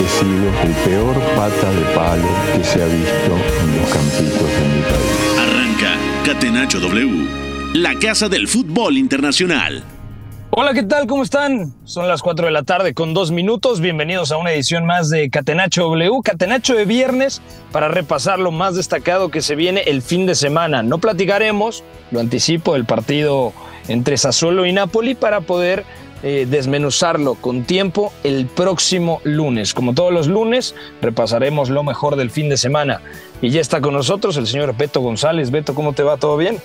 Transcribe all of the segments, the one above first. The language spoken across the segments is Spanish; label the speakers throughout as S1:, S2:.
S1: He sido el peor pata de palo que se ha visto en los campitos de mi país.
S2: Arranca Catenacho W, la casa del fútbol internacional.
S3: Hola, ¿qué tal? ¿Cómo están? Son las 4 de la tarde con dos minutos. Bienvenidos a una edición más de Catenacho W, Catenacho de viernes, para repasar lo más destacado que se viene el fin de semana. No platicaremos, lo anticipo, el partido entre Sassuolo y Napoli para poder eh, desmenuzarlo con tiempo el próximo lunes. Como todos los lunes, repasaremos lo mejor del fin de semana. Y ya está con nosotros el señor Beto González. Beto, ¿cómo te va? ¿Todo bien?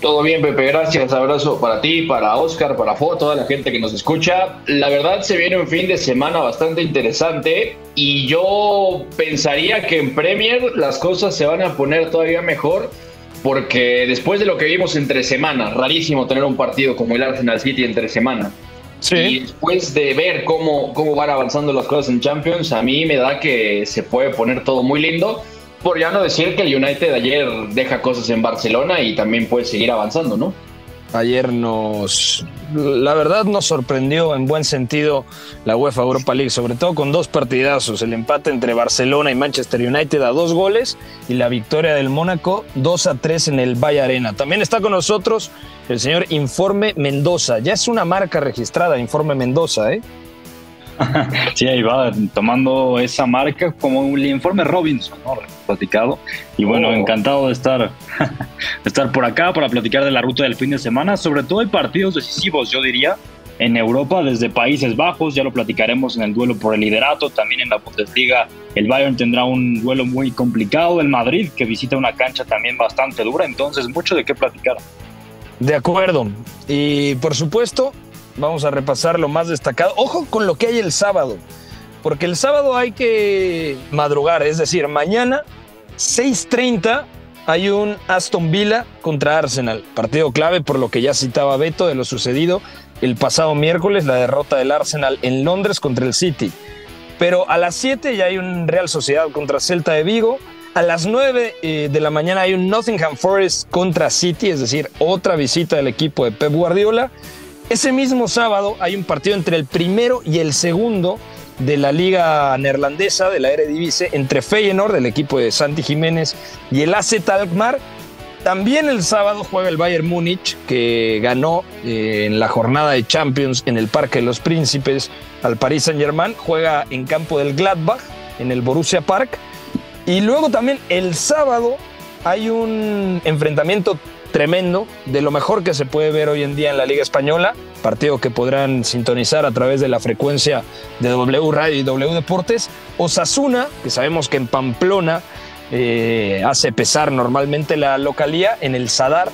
S4: Todo bien, Pepe, gracias. Abrazo para ti, para Oscar, para Fo, toda la gente que nos escucha. La verdad se viene un fin de semana bastante interesante y yo pensaría que en Premier las cosas se van a poner todavía mejor porque después de lo que vimos entre semanas, rarísimo tener un partido como el Arsenal City entre semana. Y después de ver cómo, cómo van avanzando las cosas en Champions, a mí me da que se puede poner todo muy lindo. Por ya no decir que el United ayer deja cosas en Barcelona y también puede seguir avanzando, ¿no?
S3: Ayer nos, la verdad nos sorprendió en buen sentido la UEFA Europa League, sobre todo con dos partidazos, el empate entre Barcelona y Manchester United a dos goles y la victoria del Mónaco 2 a 3 en el Valle Arena. También está con nosotros el señor Informe Mendoza, ya es una marca registrada, Informe Mendoza, ¿eh?
S5: Sí, ahí va, tomando esa marca como el informe Robinson, ¿no? Platicado. Y bueno,
S4: Oh.
S5: encantado de estar, de estar por acá para platicar de la ruta del fin de semana. Sobre todo hay partidos decisivos, yo diría, en Europa, desde Países Bajos, ya lo platicaremos en el duelo por el liderato. También en la Bundesliga, el Bayern tendrá un duelo muy complicado. El Madrid, que visita una cancha también bastante dura. Entonces, mucho de qué platicar.
S3: De acuerdo. Y por supuesto, vamos a repasar lo más destacado. Ojo con lo que hay el sábado, porque el sábado hay que madrugar, es decir, mañana 6:30 hay un Aston Villa contra Arsenal, partido clave por lo que ya citaba Beto de lo sucedido el pasado miércoles, la derrota del Arsenal en Londres contra el City. Pero a las 7 ya hay un Real Sociedad contra Celta de Vigo. A las 9 eh, de la mañana hay un Nottingham Forest contra City, es decir, otra visita del equipo de Pep Guardiola. Ese mismo sábado hay un partido entre el primero y el segundo de la liga neerlandesa, de la Eredivisie, entre Feyenoord, el equipo de Santi Jiménez, y el AZ Alkmaar. También el sábado juega el Bayern Múnich, que ganó eh, en la jornada de Champions en el Parque de los Príncipes al Paris Saint-Germain. Juega en campo del Gladbach, en el Borussia Park. Y luego también el sábado hay un enfrentamiento tremendo, de lo mejor que se puede ver hoy en día en la Liga Española, partido que podrán sintonizar a través de la frecuencia de W Radio y W Deportes. Osasuna, que sabemos que en Pamplona eh, hace pesar normalmente la localía, en el Sadar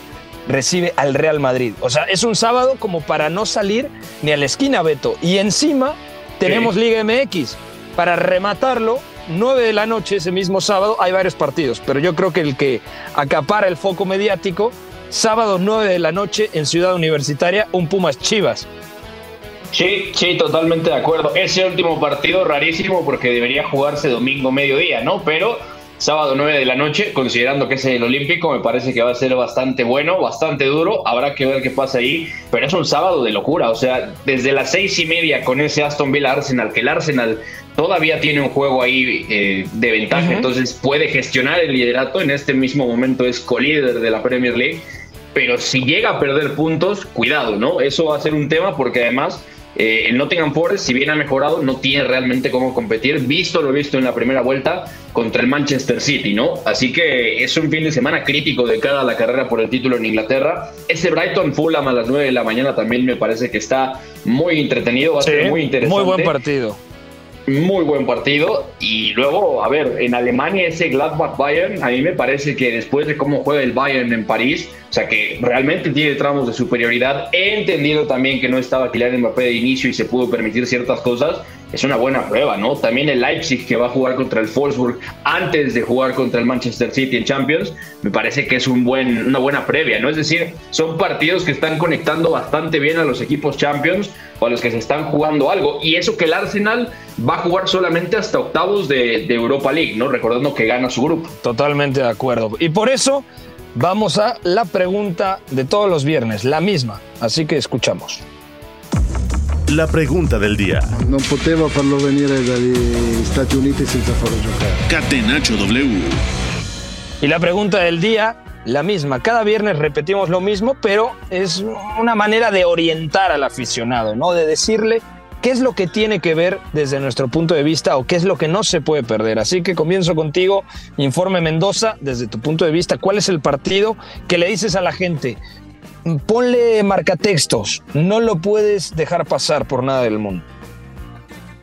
S3: recibe al Real Madrid. O sea, es un sábado como para no salir ni a la esquina, Beto. Y encima tenemos Liga MX. Para rematarlo, 9 de la noche ese mismo sábado hay varios partidos, pero yo creo que el que acapara el foco mediático, sábado 9 de la noche en Ciudad Universitaria, un Pumas Chivas.
S4: Sí, sí, totalmente de acuerdo. Ese último partido rarísimo porque debería jugarse domingo mediodía, ¿no? Pero sábado 9 de la noche, considerando que es el Olímpico, me parece que va a ser bastante bueno, bastante duro. Habrá que ver qué pasa ahí, pero es un sábado de locura. O sea, desde las seis y media con ese Aston Villa Arsenal, que el Arsenal todavía tiene un juego ahí eh, de ventaja, entonces puede gestionar el liderato. En este mismo momento es colíder de la Premier League. Pero si llega a perder puntos, cuidado, ¿no? Eso va a ser un tema porque además eh, el Nottingham Forest, si bien ha mejorado, no tiene realmente cómo competir, visto lo visto en la primera vuelta contra el Manchester City, ¿no? Así que es un fin de semana crítico de cara a la carrera por el título en Inglaterra. Ese Brighton Fulham a las 9 de la mañana también me parece que está muy entretenido, va a ser muy interesante.
S3: Muy buen partido.
S4: Muy buen partido. Y luego, a ver, en Alemania ese Gladbach-Bayern, a mí me parece que después de cómo juega el Bayern en París, o sea que realmente tiene tramos de superioridad. He entendido también que no estaba Kylian Mbappé de inicio y se pudo permitir ciertas cosas. Es una buena prueba, ¿no? También el Leipzig que va a jugar contra el Wolfsburg antes de jugar contra el Manchester City en Champions, me parece que es un buen, una buena previa, ¿no? Es decir, son partidos que están conectando bastante bien a los equipos Champions o a los que se están jugando algo. Y eso que el Arsenal va a jugar solamente hasta octavos de, de Europa League, ¿no? Recordando que gana su grupo.
S3: Totalmente de acuerdo. Y por eso vamos a la pregunta de todos los viernes, la misma. Así que escuchamos.
S2: La pregunta del día.
S6: Non potevo farlo venire dagli Stati Uniti senza farlo giocare.
S2: Catenaccio W.
S3: Y la pregunta del día, la misma. Cada viernes repetimos lo mismo, pero es una manera de orientar al aficionado, ¿no? De decirle qué es lo que tiene que ver desde nuestro punto de vista o qué es lo que no se puede perder. Así que comienzo contigo, Informe Mendoza, desde tu punto de vista, ¿cuál es el partido que le dices a la gente? Ponle marcatextos, no lo puedes dejar pasar por nada del mundo.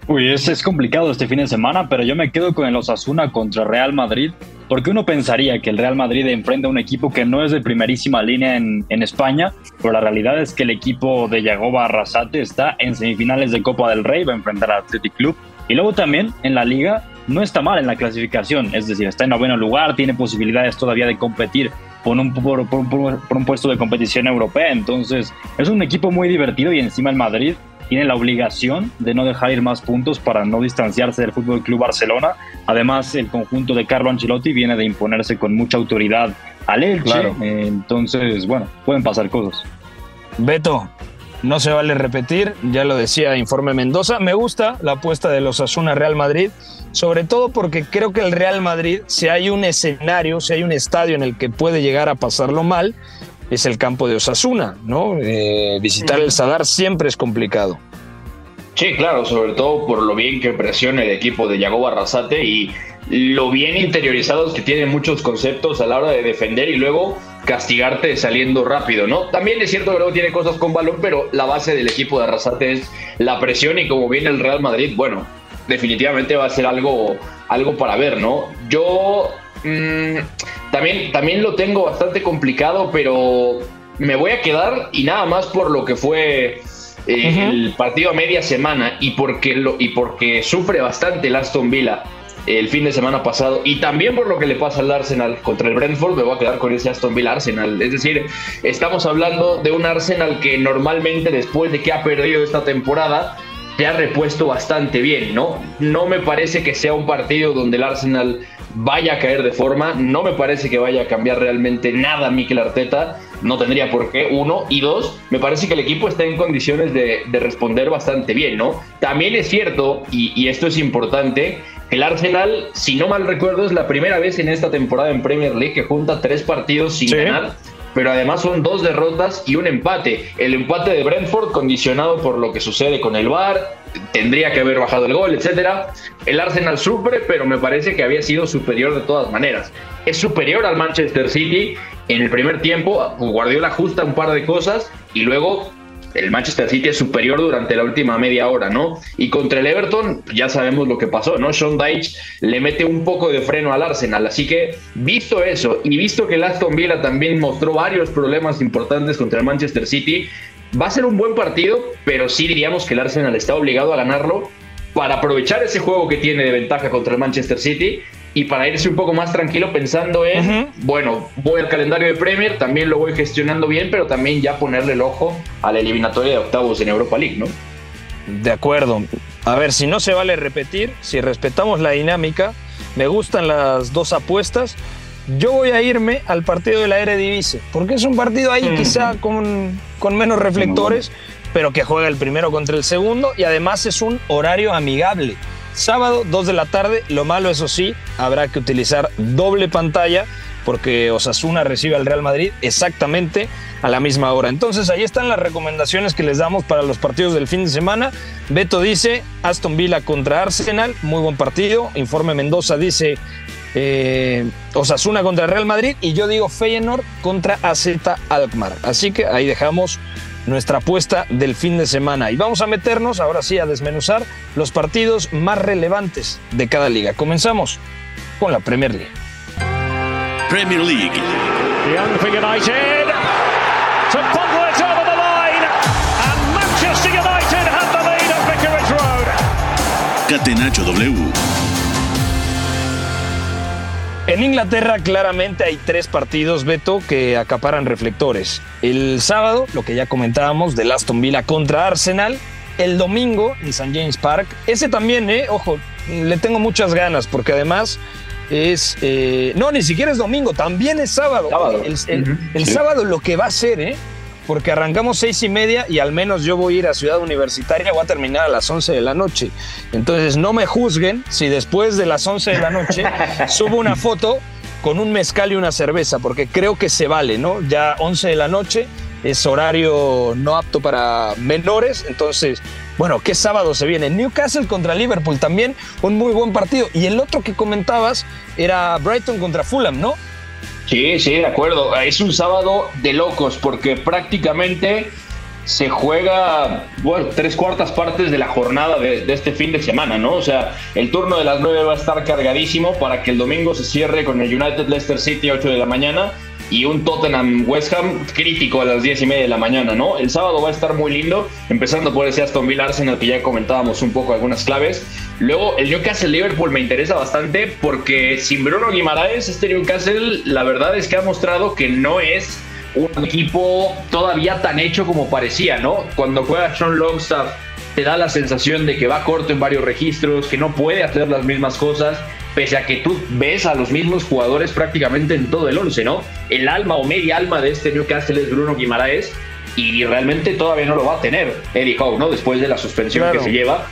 S5: Uy, es, es complicado este fin de semana, pero yo me quedo con el Osasuna contra Real Madrid, porque uno pensaría que el Real Madrid enfrenta a un equipo que no es de primerísima línea en, en España, pero la realidad es que el equipo de Yagoba Arrasate está en semifinales de Copa del Rey, va a enfrentar al Athletic Club, y luego también en la liga no está mal en la clasificación, es decir, está en noveno lugar, tiene posibilidades todavía de competir por un, por, un puesto de competición europea. Entonces, es un equipo muy divertido y encima el Madrid tiene la obligación de no dejar ir más puntos para no distanciarse del Fútbol Club Barcelona. Además, el conjunto de Carlo Ancelotti viene de imponerse con mucha autoridad al Elche.
S3: Claro.
S5: Entonces, bueno, pueden pasar cosas.
S3: Beto, no se vale repetir, ya lo decía Informe Mendoza. Me gusta la apuesta de los Asuna Real Madrid, sobre todo porque creo que el Real Madrid, si hay un escenario, si hay un estadio en el que puede llegar a pasarlo mal, es el campo de Osasuna, ¿no? Eh, visitar el Sadar siempre es complicado.
S4: Sí, claro, sobre todo por lo bien que presiona el equipo de Yagoba Arrasate y lo bien interiorizados que tienen muchos conceptos a la hora de defender y luego castigarte saliendo rápido, ¿no? También es cierto que luego tiene cosas con balón, pero la base del equipo de Arrasate es la presión y como viene el Real Madrid, bueno, definitivamente va a ser algo, algo para ver, ¿no? Yo mm, también, también lo tengo bastante complicado, pero me voy a quedar y nada más por lo que fue eh, el partido a media semana y porque, lo, y porque sufre bastante el Aston Villa el fin de semana pasado y también por lo que le pasa al Arsenal contra el Brentford, me voy a quedar con ese Aston Villa Arsenal. Es decir, estamos hablando de un Arsenal que normalmente después de que ha perdido esta temporada se ha repuesto bastante bien, ¿no? No me parece que sea un partido donde el Arsenal vaya a caer de forma, no me parece que vaya a cambiar realmente nada Mikel Arteta, no tendría por qué, uno, y dos, me parece que el equipo está en condiciones de, de responder bastante bien, ¿no? También es cierto, y, y esto es importante, que el Arsenal, si no mal recuerdo, es la primera vez en esta temporada en Premier League que junta tres partidos sin
S3: Sí.
S4: ganar pero además son dos derrotas y un empate. El empate de Brentford condicionado por lo que sucede con el VAR, tendría que haber bajado el gol, etcétera. El Arsenal sufre, pero me parece que había sido superior de todas maneras. Es superior al Manchester City. En el primer tiempo, Guardiola ajusta un par de cosas y luego el Manchester City es superior durante la última media hora, ¿no? Y contra el Everton ya sabemos lo que pasó, ¿no? Sean Dyche le mete un poco de freno al Arsenal, así que visto eso y visto que el Aston Villa también mostró varios problemas importantes contra el Manchester City, va a ser un buen partido, pero sí diríamos que el Arsenal está obligado a ganarlo para aprovechar ese juego que tiene de ventaja contra el Manchester City y para irse un poco más tranquilo pensando en, bueno, voy al calendario de Premier, también lo voy gestionando bien, pero también ya ponerle el ojo a la eliminatoria de octavos en Europa League, ¿no?
S3: De acuerdo. A ver, si no se vale repetir, si respetamos la dinámica, me gustan las dos apuestas. Yo voy a irme al partido de la Eredivisie, porque es un partido ahí quizá con, con menos reflectores, pero que juega el primero contra el segundo y además es un horario amigable. Sábado, 2 de la tarde, lo malo eso sí, habrá que utilizar doble pantalla porque Osasuna recibe al Real Madrid exactamente a la misma hora. Entonces ahí están las recomendaciones que les damos para los partidos del fin de semana. Beto dice Aston Villa contra Arsenal, muy buen partido. Informe Mendoza dice eh, Osasuna contra Real Madrid y yo digo Feyenoord contra AZ Alkmaar. Así que ahí dejamos nuestra apuesta del fin de semana. Y vamos a meternos ahora sí a desmenuzar los partidos más relevantes de cada liga. Comenzamos con la Premier League.
S2: Premier League.
S7: Young for United. To bubble it over the line. And Manchester United have the lead at Vicarage Road.
S2: Catenacho W.
S3: En Inglaterra claramente hay tres partidos, Beto, que acaparan reflectores. El sábado, lo que ya comentábamos, del Aston Villa contra Arsenal. El domingo en St. James Park. Ese también, eh, ojo, le tengo muchas ganas porque además es... eh, no, ni siquiera es domingo, también es sábado.
S4: Sábado.
S3: El, el-
S4: Ujú,
S3: el
S4: sí.
S3: sábado lo que va a ser, ¿eh? Porque arrancamos seis y media y al menos yo voy a ir a Ciudad Universitaria, voy a terminar a las 11 de la noche. Entonces no me juzguen si después de las 11 de la noche subo una foto con un mezcal y una cerveza, porque creo que se vale, ¿no? Ya 11 de la noche es horario no apto para menores, entonces, bueno, ¿qué sábado se viene? Newcastle contra Liverpool también, un muy buen partido. Y el otro que comentabas era Brighton contra Fulham, ¿no?
S4: Sí, sí, de acuerdo. Es un sábado de locos porque prácticamente se juega, bueno, tres cuartas partes de la jornada de, este fin de semana, ¿no? O sea, el turno de las nueve va a estar cargadísimo para que el domingo se cierre con el United Leicester City 8 de la mañana y un Tottenham West Ham crítico a las 10 y media de la mañana, ¿no? El sábado va a estar muy lindo, empezando por ese Aston Villa Arsenal que ya comentábamos un poco algunas claves. Luego el Newcastle Liverpool me interesa bastante porque sin Bruno Guimaraes, este Newcastle la verdad es que ha mostrado que no es un equipo todavía tan hecho como parecía, ¿no? Cuando juega Sean Longstaff te da la sensación de que va corto en varios registros, que no puede hacer las mismas cosas, pese a que tú ves a los mismos jugadores prácticamente en todo el 11, ¿no? El alma o media alma de este Newcastle es Bruno Guimaraes y realmente todavía no lo va a tener Eddie Howe, ¿no? Después de la suspensión
S3: Claro.
S4: que se lleva.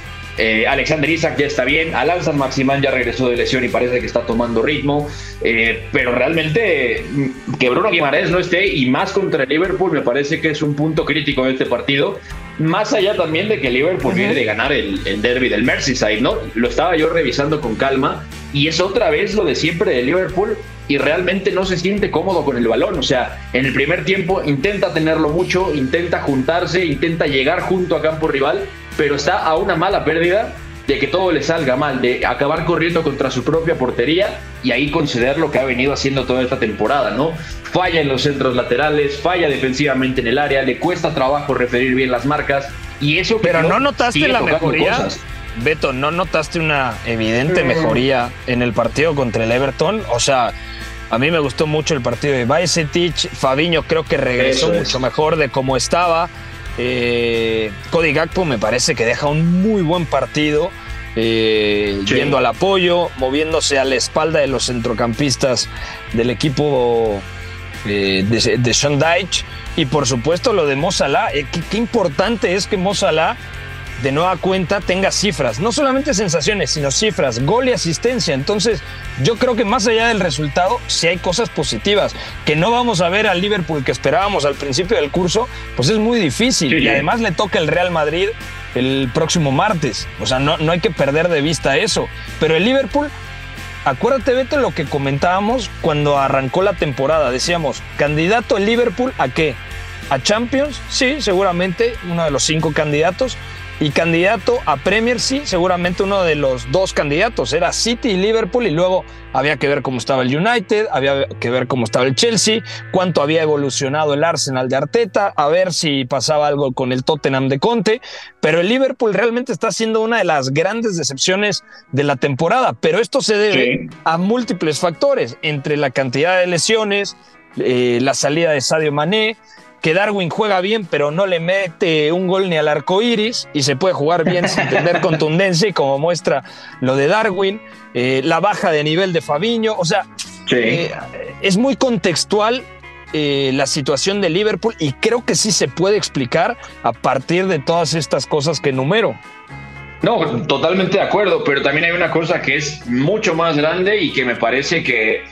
S4: Eh, Alexander Isaac ya está bien, Alan San Maximán ya regresó de lesión y parece que está tomando ritmo, eh, pero realmente mm, que Bruno Guimaraes no esté y más contra el Liverpool me parece que es un punto crítico en este partido, más allá también de que Liverpool viene de ganar el, el derby del Merseyside, ¿no? Lo estaba yo revisando con calma y es otra vez lo de siempre de Liverpool y realmente no se siente cómodo con el balón. O sea, en el primer tiempo intenta tenerlo mucho, intenta juntarse, intenta llegar junto a campo rival, pero está a una mala pérdida de que todo le salga mal, de acabar corriendo contra su propia portería y ahí conceder lo que ha venido haciendo toda esta temporada, ¿no? Falla en los centros laterales, falla defensivamente en el área, le cuesta trabajo referir bien las marcas y eso
S3: Pero no notaste la mejoría.
S4: cosas.
S3: Beto, ¿no notaste una evidente mejoría en el partido contra el Everton? O sea, a mí me gustó mucho el partido de Bajcetic. Fabiño creo que regresó
S4: es.
S3: mucho mejor de cómo estaba. Eh, Cody Gakpo me parece que deja un muy buen partido. eh,
S4: Sí.
S3: Yendo al apoyo, moviéndose a la espalda de los centrocampistas del equipo eh, de, de Sean Dyche. Y por supuesto lo de Mo Salah. Eh, qué, qué importante es que Mo Salah de nueva cuenta tenga cifras, no solamente sensaciones, sino cifras, gol y asistencia. Entonces, yo creo que más allá del resultado, sí hay cosas positivas. Que no vamos a ver al Liverpool que esperábamos al principio del curso, pues es muy difícil.
S4: Sí,
S3: y además le toca el Real Madrid el próximo martes. O sea, no, no hay que perder de vista eso. Pero el Liverpool, acuérdate, Beto, lo que comentábamos cuando arrancó la temporada. Decíamos, candidato el Liverpool a qué? ¿A Champions? Sí, seguramente, uno de los cinco candidatos. Y candidato a Premier, sí, seguramente uno de los dos candidatos. Era City y Liverpool y luego había que ver cómo estaba el United, había que ver cómo estaba el Chelsea, cuánto había evolucionado el Arsenal de Arteta, a ver si pasaba algo con el Tottenham de Conte. Pero el Liverpool realmente está siendo una de las grandes decepciones de la temporada. Pero esto se debe
S4: Sí.
S3: a múltiples factores, entre la cantidad de lesiones, eh, la salida de Sadio Mané, que Darwin juega bien, pero no le mete un gol ni al arco iris y se puede jugar bien sin tener contundencia, y como muestra lo de Darwin, eh, la baja de nivel de Fabiño. O sea,
S4: Sí.
S3: eh, es muy contextual eh, la situación de Liverpool y creo que sí se puede explicar a partir de todas estas cosas que enumero.
S4: No, totalmente de acuerdo, pero también hay una cosa que es mucho más grande y que me parece que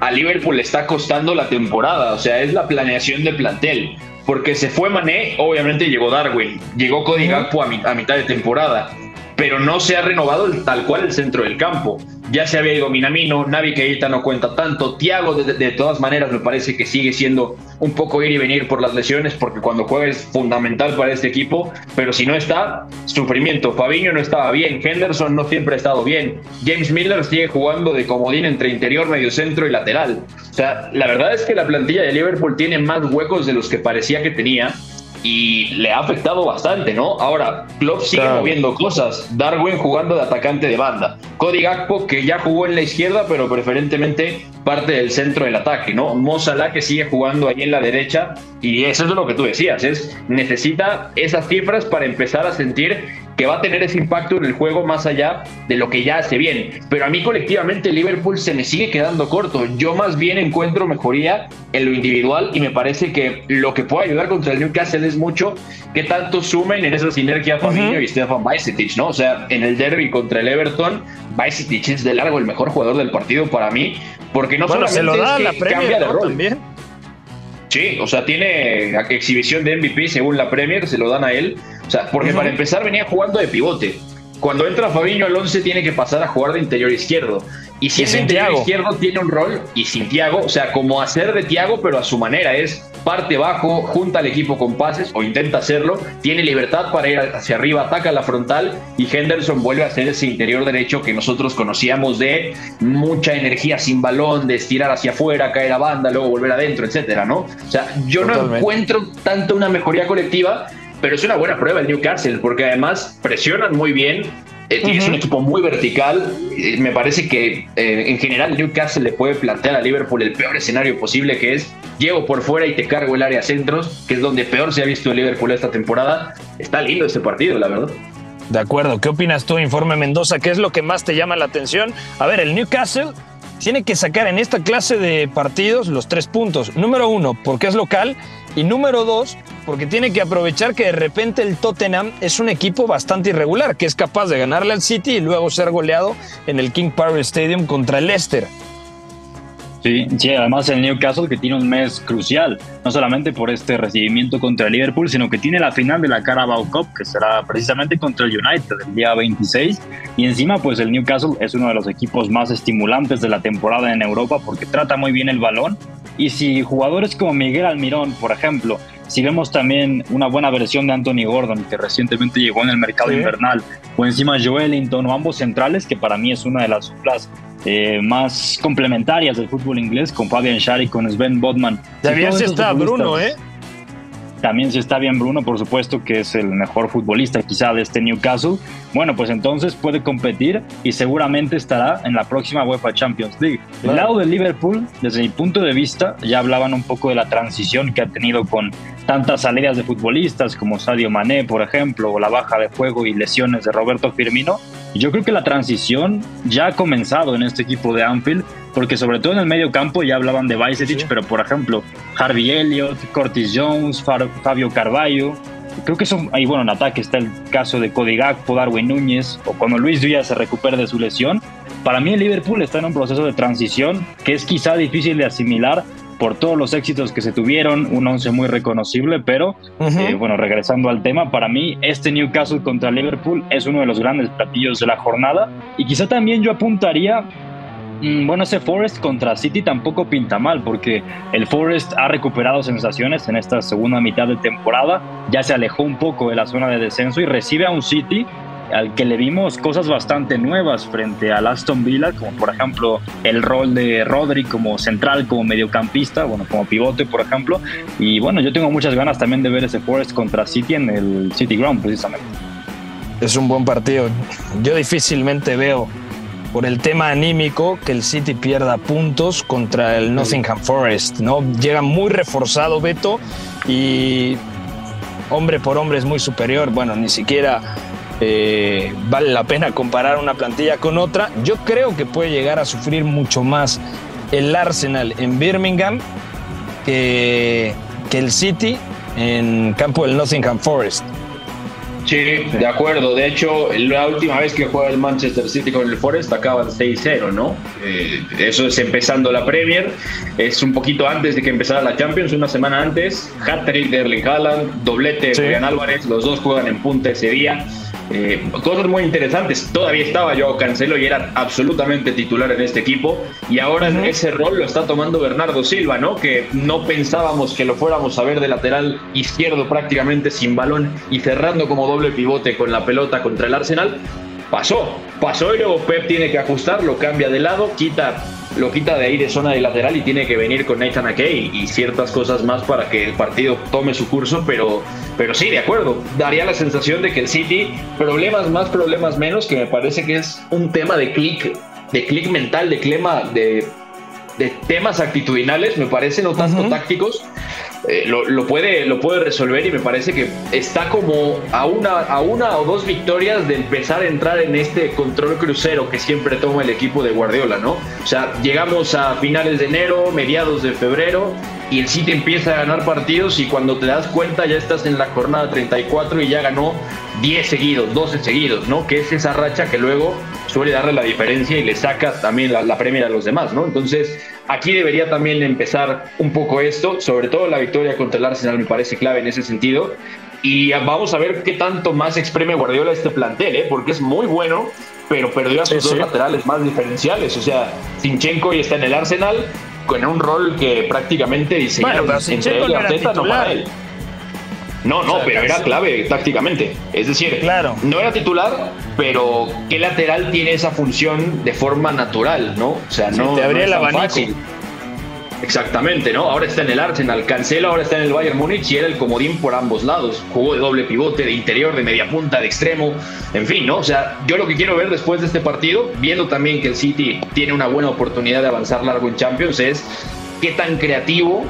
S4: a Liverpool le está costando la temporada, o sea, es la planeación de plantel, porque se fue Mané, obviamente llegó Darwin, llegó Cody Gakpo a, mi- a mitad de temporada, pero no se ha renovado el- tal cual el centro del campo. Ya se había ido Minamino, Navi Keita no cuenta tanto, Thiago de, de, todas maneras me parece que sigue siendo un poco ir y venir por las lesiones porque cuando juega es fundamental para este equipo, pero si no está, sufrimiento. Fabiño no estaba bien, Henderson no siempre ha estado bien, James Miller sigue jugando de comodín entre interior, medio centro y lateral. O sea, la verdad es que la plantilla de Liverpool tiene más huecos de los que parecía que tenía y le ha afectado bastante, ¿no? Ahora, Klopp sigue moviendo cosas. Darwin jugando de atacante de banda. Cody Gakpo, que ya jugó en la izquierda, pero preferentemente parte del centro del ataque, ¿no? Mo Salah, que sigue jugando ahí en la derecha. Y eso es lo que tú decías, es necesita esas cifras para empezar a sentir que va a tener ese impacto en el juego más allá de lo que ya hace bien. Pero a mí colectivamente Liverpool se me sigue quedando corto. Yo más bien encuentro mejoría en lo individual y me parece que lo que puede ayudar contra el Newcastle es mucho que tanto sumen en esa sinergia Fabinho y Stefan Bajcetic, ¿no? O sea, en el derby contra el Everton, Bajcetic es de largo el mejor jugador del partido para mí, porque no
S3: bueno,
S4: solamente
S3: se lo da
S4: es que
S3: la
S4: cambia de
S3: ¿no?
S4: rol.
S3: También.
S4: Sí, o sea, tiene exhibición de MVP según la Premier, se lo dan a él. O sea, porque para empezar venía jugando de pivote. Cuando entra Fabiño al 11 tiene que pasar a jugar de interior izquierdo. Y si es
S3: sin
S4: interior izquierdo tiene un rol y sin Tiago, o sea, como hacer de Tiago, pero a su manera es parte bajo, junta al equipo con pases o intenta hacerlo, tiene libertad para ir hacia arriba, ataca la frontal y Henderson vuelve a ser ese interior derecho que nosotros conocíamos de mucha energía sin balón, de estirar hacia afuera, caer a banda, luego volver adentro, etcétera, ¿no? O sea, yo no encuentro tanto una mejoría colectiva, pero es una buena prueba el Newcastle, porque además presionan muy bien. Eh, Es un equipo muy vertical. eh, me parece que eh, en general Newcastle le puede plantear a Liverpool el peor escenario posible, que es llego por fuera y te cargo el área centros, que es donde peor se ha visto el Liverpool esta temporada. Está lindo este partido, la verdad.
S3: De acuerdo. ¿Qué opinas tú, Informe Mendoza? ¿Qué es lo que más te llama la atención? A ver, el Newcastle tiene que sacar en esta clase de partidos los tres puntos. Número uno, porque es local. Y número dos, porque tiene que aprovechar que de repente el Tottenham es un equipo bastante irregular, que es capaz de ganarle al City y luego ser goleado en el King Power Stadium contra el Leicester.
S5: Sí, sí, además el Newcastle que tiene un mes crucial, no solamente por este recibimiento contra el Liverpool, sino que tiene la final de la Carabao Cup, que será precisamente contra el United el día 26. Y encima, pues el Newcastle es uno de los equipos más estimulantes de la temporada en Europa porque trata muy bien el balón. Y si jugadores como Miguel Almirón, por ejemplo, si vemos también una buena versión de Anthony Gordon, que recientemente llegó en el mercado
S3: Sí.
S5: invernal, o encima Joelinton o ambos centrales, que para mí es una de las duplas eh, más complementarias del fútbol inglés, con Fabian Schär y con Sven Bodman.
S3: También
S5: estos
S3: está Bruno, ¿eh?
S5: También si está bien Bruno, por supuesto, que es el mejor futbolista quizá de este Newcastle. Bueno, pues entonces puede competir y seguramente estará en la próxima UEFA Champions League. Del lado de Liverpool, desde mi punto de vista, ya hablaban un poco de la transición que ha tenido con tantas salidas de futbolistas como Sadio Mané, por ejemplo, o la baja de juego y lesiones de Roberto Firmino. Yo creo que la transición ya ha comenzado en este equipo de Anfield, porque sobre todo en el medio campo ya hablaban de Bajcetic,
S3: Sí.
S5: pero por ejemplo, Harvey Elliott, Curtis Jones, Fabio Carvalho. Creo que son, ahí bueno, en ataque está el caso de Cody Gakpo, Darwin Núñez, o cuando Luis Díaz se recupere de su lesión. Para mí el Liverpool está en un proceso de transición que es quizá difícil de asimilar por todos los éxitos que se tuvieron, un once muy reconocible, pero eh, bueno, regresando al tema, para mí este Newcastle contra Liverpool es uno de los grandes platillos de la jornada y quizá también yo apuntaría, mm, bueno, ese Forest contra City tampoco pinta mal porque el Forest ha recuperado sensaciones en esta segunda mitad de temporada, ya se alejó un poco de la zona de descenso y recibe a un City al que le vimos cosas bastante nuevas frente al Aston Villa, como por ejemplo el rol de Rodri como central, como mediocampista, bueno, como pivote, por ejemplo. Y bueno, yo tengo muchas ganas también de ver ese Forest contra City en el City Ground, precisamente.
S3: Es un buen partido. Yo difícilmente veo, por el tema anímico, que el City pierda puntos contra el Nottingham Forest. ¿no? Llega muy reforzado Beto y hombre por hombre es muy superior. Bueno, ni siquiera eh, vale la pena comparar una plantilla con otra. Yo creo que puede llegar a sufrir mucho más el Arsenal en Birmingham que, que el City en campo del Nottingham Forest.
S4: Sí, de acuerdo. De hecho, la última vez que juega el Manchester City con el Forest acaban 6-0, ¿no? Eh, eso es empezando la Premier. Es un poquito antes de que empezara la Champions, una semana antes. Hat-trick de Erling Haaland, doblete de
S3: Sí.
S4: Julián Álvarez. Los dos juegan en punta ese día. Eh, cosas muy interesantes. Todavía estaba yo Cancelo y era absolutamente titular en este equipo. Y ahora ese rol lo está tomando Bernardo Silva, ¿no? Que no pensábamos que lo fuéramos a ver de lateral izquierdo prácticamente sin balón y cerrando como doble pivote con la pelota contra el Arsenal. Pasó, pasó y luego Pep tiene que ajustar, lo cambia de lado, quita lo quita de ahí de zona de lateral y tiene que venir con Nathan Ake y, ciertas cosas más para que el partido tome su curso, pero, pero sí, de acuerdo, daría la sensación de que el City, problemas más, problemas menos, que me parece que es un tema de clic, de clic mental, de clima, de, de temas actitudinales, me parece, no tanto tácticos, eh, lo, puede, lo puede resolver y me parece que está como a una, a una o dos victorias de empezar a entrar en este control crucero que siempre toma el equipo de Guardiola, ¿no? O sea, llegamos a finales de enero, mediados de febrero y el City empieza a ganar partidos y cuando te das cuenta ya estás en la jornada 34 y ya ganó 10 seguidos, 12 seguidos, ¿no? Que es esa racha que luego suele darle la diferencia y le saca también la, la premia a los demás, ¿no? Entonces, Aquí debería también empezar un poco esto, sobre todo la victoria contra el Arsenal me parece clave en ese sentido. Y vamos a ver qué tanto más exprime Guardiola este plantel, ¿eh? porque es muy bueno, pero perdió a sus dos laterales más diferenciales. O sea, Sinchenko y está en el Arsenal con un rol que prácticamente diseñaron
S3: bueno, entre él y Arteta, no para él.
S4: No, no, pero era clave tácticamente. Es decir, claro. no era titular, pero ¿qué lateral tiene esa función de forma natural, no? O sea, no,
S3: te abría
S4: no
S3: es fácil.
S4: Exactamente, ¿no? Ahora está en el Arsenal, Cancelo ahora está en el Bayern Múnich y era el comodín por ambos lados. Jugó de doble pivote, de interior, de media punta, de extremo, en fin, ¿no? O sea, yo lo que quiero ver después de este partido, viendo también que el City tiene una buena oportunidad de avanzar largo en Champions, es qué tan creativo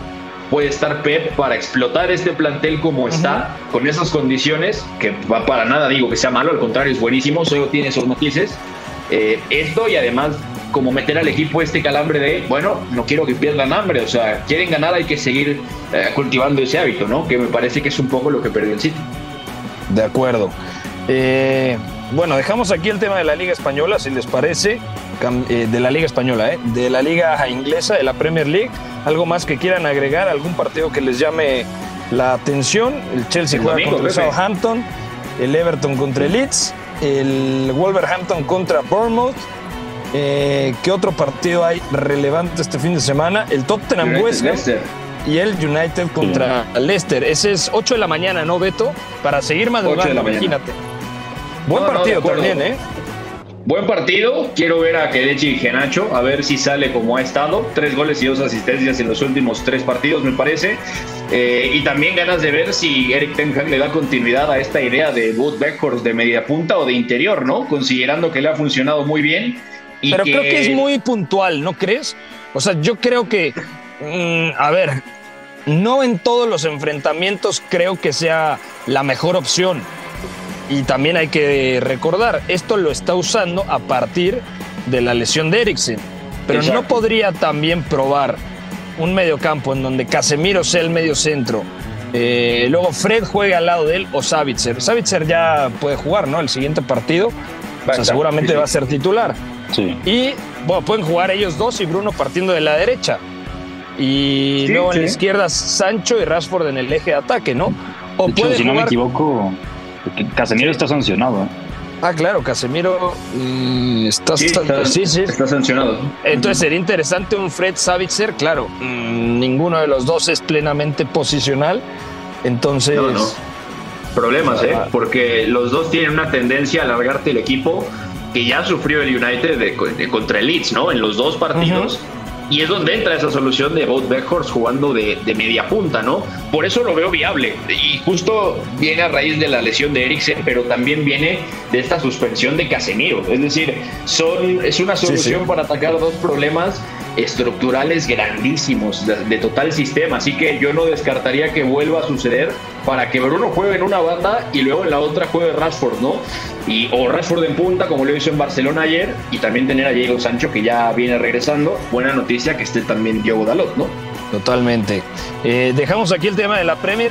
S4: puede estar Pep para explotar este plantel como está, con esas condiciones, que va para nada digo que sea malo, al contrario, es buenísimo, solo tiene esos matices. Eh, esto y además como meter al equipo este calambre de, bueno, no quiero que pierdan hambre, o sea, quieren ganar, hay que seguir eh, cultivando ese hábito, ¿no? Que me parece que es un poco lo que perdió el City.
S3: De acuerdo. Eh, bueno, dejamos aquí el tema de la Liga Española, si les parece, de la Liga Española, ¿eh? de la Liga Inglesa, de la Premier League. ¿Algo más que quieran agregar? ¿Algún partido que les llame la atención? El Chelsea juega contra el Southampton, el Everton contra el Leeds, el Wolverhampton contra Bournemouth. Eh, ¿Qué otro partido hay relevante este fin de semana? El Tottenham West y el United contra Leicester. Ese es 8 de la mañana, ¿no, Beto? Para seguir madrugando, imagínate. Buen partido también, ¿eh?
S4: Buen partido, quiero ver a Kedechi y Genacho, a ver si sale como ha estado. Tres goles y dos asistencias en los últimos tres partidos, me parece. Eh, y también ganas de ver si Eric Ten Hag le da continuidad a esta idea de Wood Beckhorst de media punta o de interior, ¿no? Considerando que le ha funcionado muy bien.
S3: Pero creo que es muy puntual, ¿no crees? O sea, yo creo que, mm, a ver, no en todos los enfrentamientos creo que sea la mejor opción. Y también hay que recordar, esto lo está usando a partir de la lesión de Eriksen. Pero no podría también probar un mediocampo en donde Casemiro sea el medio centro. Eh, luego Fred juegue al lado de él o Savitzer. Savitzer ya puede jugar, ¿no? El siguiente partido. O sea, seguramente va a ser titular. Sí. Y bueno, pueden jugar ellos dos y Bruno partiendo de la derecha. Y luego en la izquierda Sancho y Rashford en el eje de ataque, ¿no?
S5: O puede si no me equivoco, Casemiro está sancionado. ¿eh?
S3: Ah, claro, Casemiro mm, está, sí,
S4: está, sancionado.
S3: Entonces sería interesante un Fred Savitzer, claro, mm, ninguno de los dos es plenamente posicional, entonces... No, no.
S4: Problemas, ¿eh? Porque los dos tienen una tendencia a alargarte el equipo que ya sufrió el United de, contra el Leeds, ¿no? En los dos partidos. Y es donde entra esa solución de Both Beckhorst jugando de, media punta, ¿no? Por eso lo veo viable. Y justo viene a raíz de la lesión de Eriksen, pero también viene de esta suspensión de Casemiro. Es decir, son, es una solución para atacar dos problemas estructurales grandísimos de, total sistema. Así que yo no descartaría que vuelva a suceder para que Bruno juegue en una banda y luego en la otra juegue Rashford, ¿no? Y, o Rashford en punta, como lo hizo en Barcelona ayer, y también tener a Diego Sancho que ya viene regresando. Buena noticia que esté también Diego Dalot, ¿no?
S3: Totalmente. Eh, dejamos aquí el tema de la Premier.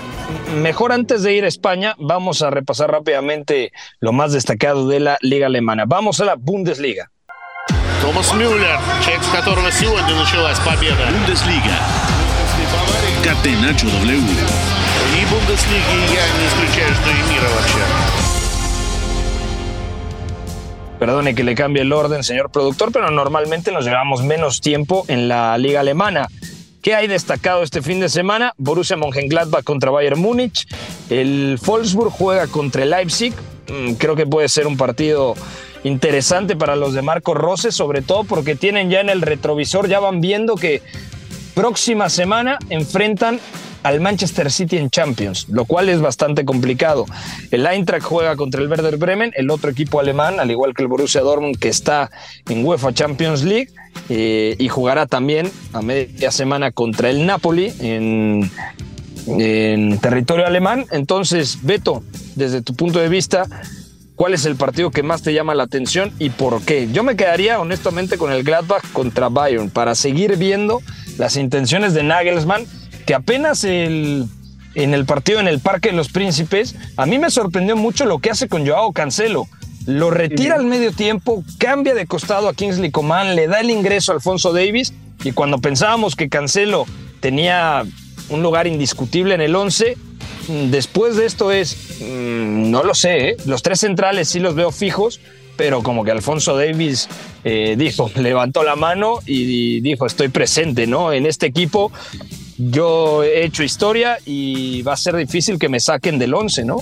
S3: Mejor antes de ir a España, vamos a repasar rápidamente lo más destacado de la Liga Alemana. Vamos a la Bundesliga.
S2: Томас Мюллер, человек, с которого сегодня началась победа. Бундеслига. Catenacho W.
S8: И Бундеслиги я не исключаю, что и мира вообще.
S3: Perdone que le cambie el orden, señor productor, pero normalmente nos llevamos menos tiempo en la liga alemana. ¿Qué hay destacado este fin de semana? Borussia Mönchengladbach contra Bayern Múnich. El Wolfsburg juega contra el Leipzig. Mm, creo que puede ser un partido interesante para los de Marco Rose, sobre todo porque tienen ya en el retrovisor, ya van viendo que próxima semana enfrentan al Manchester City en Champions, lo cual es bastante complicado. El Eintracht juega contra el Werder Bremen, el otro equipo alemán, al igual que el Borussia Dortmund, que está en UEFA Champions League, eh, y jugará también a media semana contra el Napoli en, en territorio alemán. Entonces, Beto, desde tu punto de vista, ¿Cuál es el partido que más te llama la atención y por qué? Yo me quedaría honestamente con el Gladbach contra Bayern para seguir viendo las intenciones de Nagelsmann que apenas el, en el partido en el Parque de los Príncipes, a mí me sorprendió mucho lo que hace con Joao Cancelo. Lo retira al medio tiempo, cambia de costado a Kingsley Coman, le da el ingreso a Alfonso Davis y cuando pensábamos que Cancelo tenía un lugar indiscutible en el 11, después de esto es, mm, no lo sé, ¿eh? los tres centrales sí los veo fijos, pero como que Alfonso Davis eh, dijo, levantó la mano y dijo, estoy presente, ¿no? En este equipo yo he hecho historia y va a ser difícil que me saquen del 11, ¿no?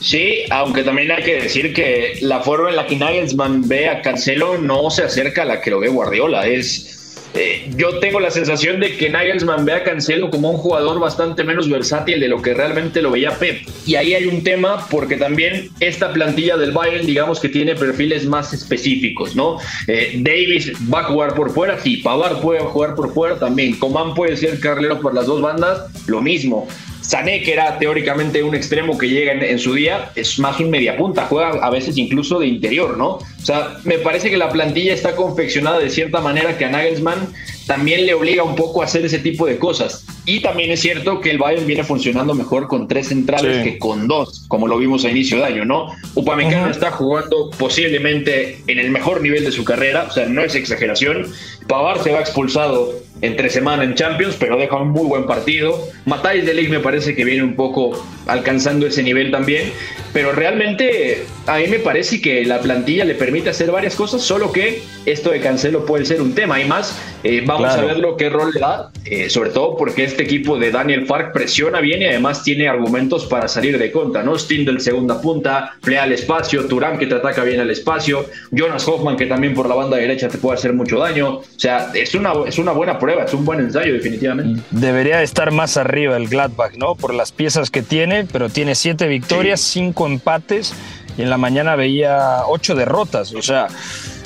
S4: Sí, aunque también hay que decir que la forma en la que Nagelsmann ve a Cancelo no se acerca a la que lo ve Guardiola. Es eh, yo tengo la sensación de que Nagelsmann ve a Cancelo como un jugador bastante menos versátil de lo que realmente lo veía Pep. Y ahí hay un tema porque también esta plantilla del Bayern, digamos que tiene perfiles más específicos, ¿no? Eh, Davis va a jugar por fuera, sí, Pavard puede jugar por fuera también, Coman puede ser carrilero por las dos bandas, lo mismo. Sané, que era teóricamente un extremo que llega en, su día, es más un mediapunta, juega a veces incluso de interior, ¿no? O sea, me parece que la plantilla está confeccionada de cierta manera que a Nagelsmann también le obliga un poco a hacer ese tipo de cosas. Y también es cierto que el Bayern viene funcionando mejor con tres centrales que con dos, como lo vimos a inicio de año, ¿no? Upamecano está jugando posiblemente en el mejor nivel de su carrera, o sea, no es exageración. Pavard se va expulsado entre semana en Champions, pero deja un muy buen partido. Matáis de Ligt me parece que viene un poco alcanzando ese nivel también, pero realmente a mí me parece que la plantilla le permite hacer varias cosas, solo que esto de Cancelo puede ser un tema. Y más, eh, vamos a ver lo qué rol le da, eh, sobre todo porque este equipo de Daniel Fark presiona bien y además tiene argumentos para salir de contra, ¿no? Stindl segunda punta, plea al espacio, Turán que te ataca bien al espacio, Jonas Hoffman que también por la banda derecha te puede hacer mucho daño. O sea, es una, es una buena prueba, es un buen ensayo definitivamente.
S3: Debería estar más arriba el Gladbach, ¿no? Por las piezas que tiene, pero tiene siete victorias, cinco empates y en la mañana veía ocho derrotas, o sea,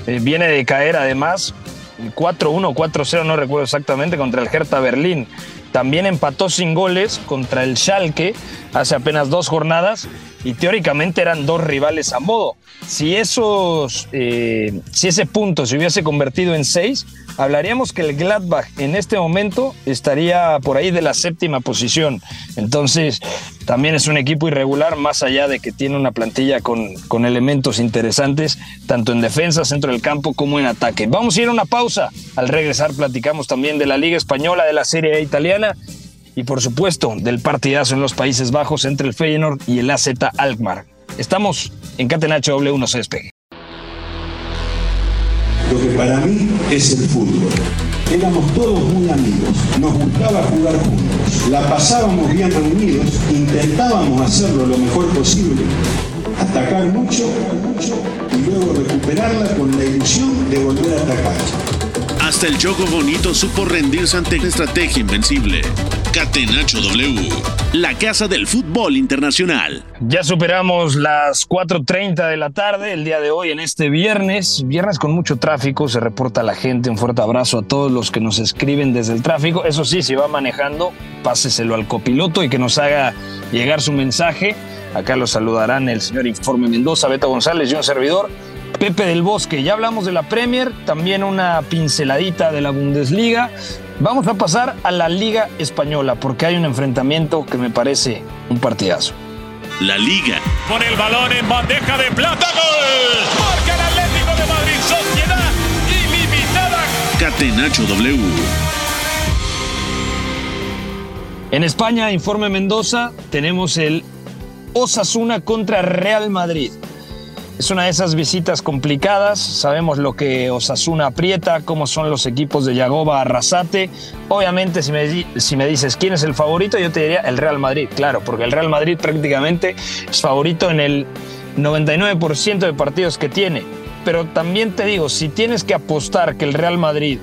S3: eh, viene de caer además 4-1, 4-0, no recuerdo exactamente, contra el Hertha Berlín. También empató sin goles contra el Schalke hace apenas dos jornadas y teóricamente eran dos rivales a modo. Si, esos, eh, si ese punto se hubiese convertido en seis, hablaríamos que el Gladbach en este momento estaría por ahí de la séptima posición. Entonces, también es un equipo irregular, más allá de que tiene una plantilla con, con elementos interesantes, tanto en defensa, centro del campo, como en ataque. Vamos a ir a una pausa. Al regresar platicamos también de la Liga Española, de la Serie A italiana y por supuesto del partidazo en los Países Bajos entre el Feyenoord y el AZ Alkmaar. Estamos en Catenacho W, no se despegue.
S9: Para mí es el fútbol. Éramos todos muy amigos, nos gustaba jugar juntos, la pasábamos bien reunidos, intentábamos hacerlo lo mejor posible, atacar mucho, mucho y luego recuperarla con la ilusión de volver a atacar.
S2: El Choco Bonito supo rendirse ante la estrategia invencible. Catenacho W, la casa del fútbol internacional.
S3: Ya superamos las 4.30 de la tarde el día de hoy en este viernes. Viernes con mucho tráfico, se reporta la gente. Un fuerte abrazo a todos los que nos escriben desde el tráfico. Eso sí, si va manejando, páseselo al copiloto y que nos haga llegar su mensaje. Acá lo saludarán el señor Informe Mendoza, Beto González y un servidor. Pepe del Bosque, ya hablamos de la Premier, también una pinceladita de la Bundesliga. Vamos a pasar a la Liga Española porque hay un enfrentamiento que me parece un partidazo.
S2: La Liga.
S7: Con el balón en bandeja de plata. ¡Gol! Marca el Atlético de Madrid. Sociedad ilimitada.
S2: Catenacho W.
S3: En España, informe Mendoza, tenemos el Osasuna contra Real Madrid. Es una de esas visitas complicadas. Sabemos lo que Osasuna aprieta, cómo son los equipos de Yagoba Arrasate. Obviamente, si me, dices quién es el favorito, yo te diría el Real Madrid, claro, porque el Real Madrid prácticamente es favorito en el 99% de partidos que tiene. Pero también te digo, si tienes que apostar que el Real Madrid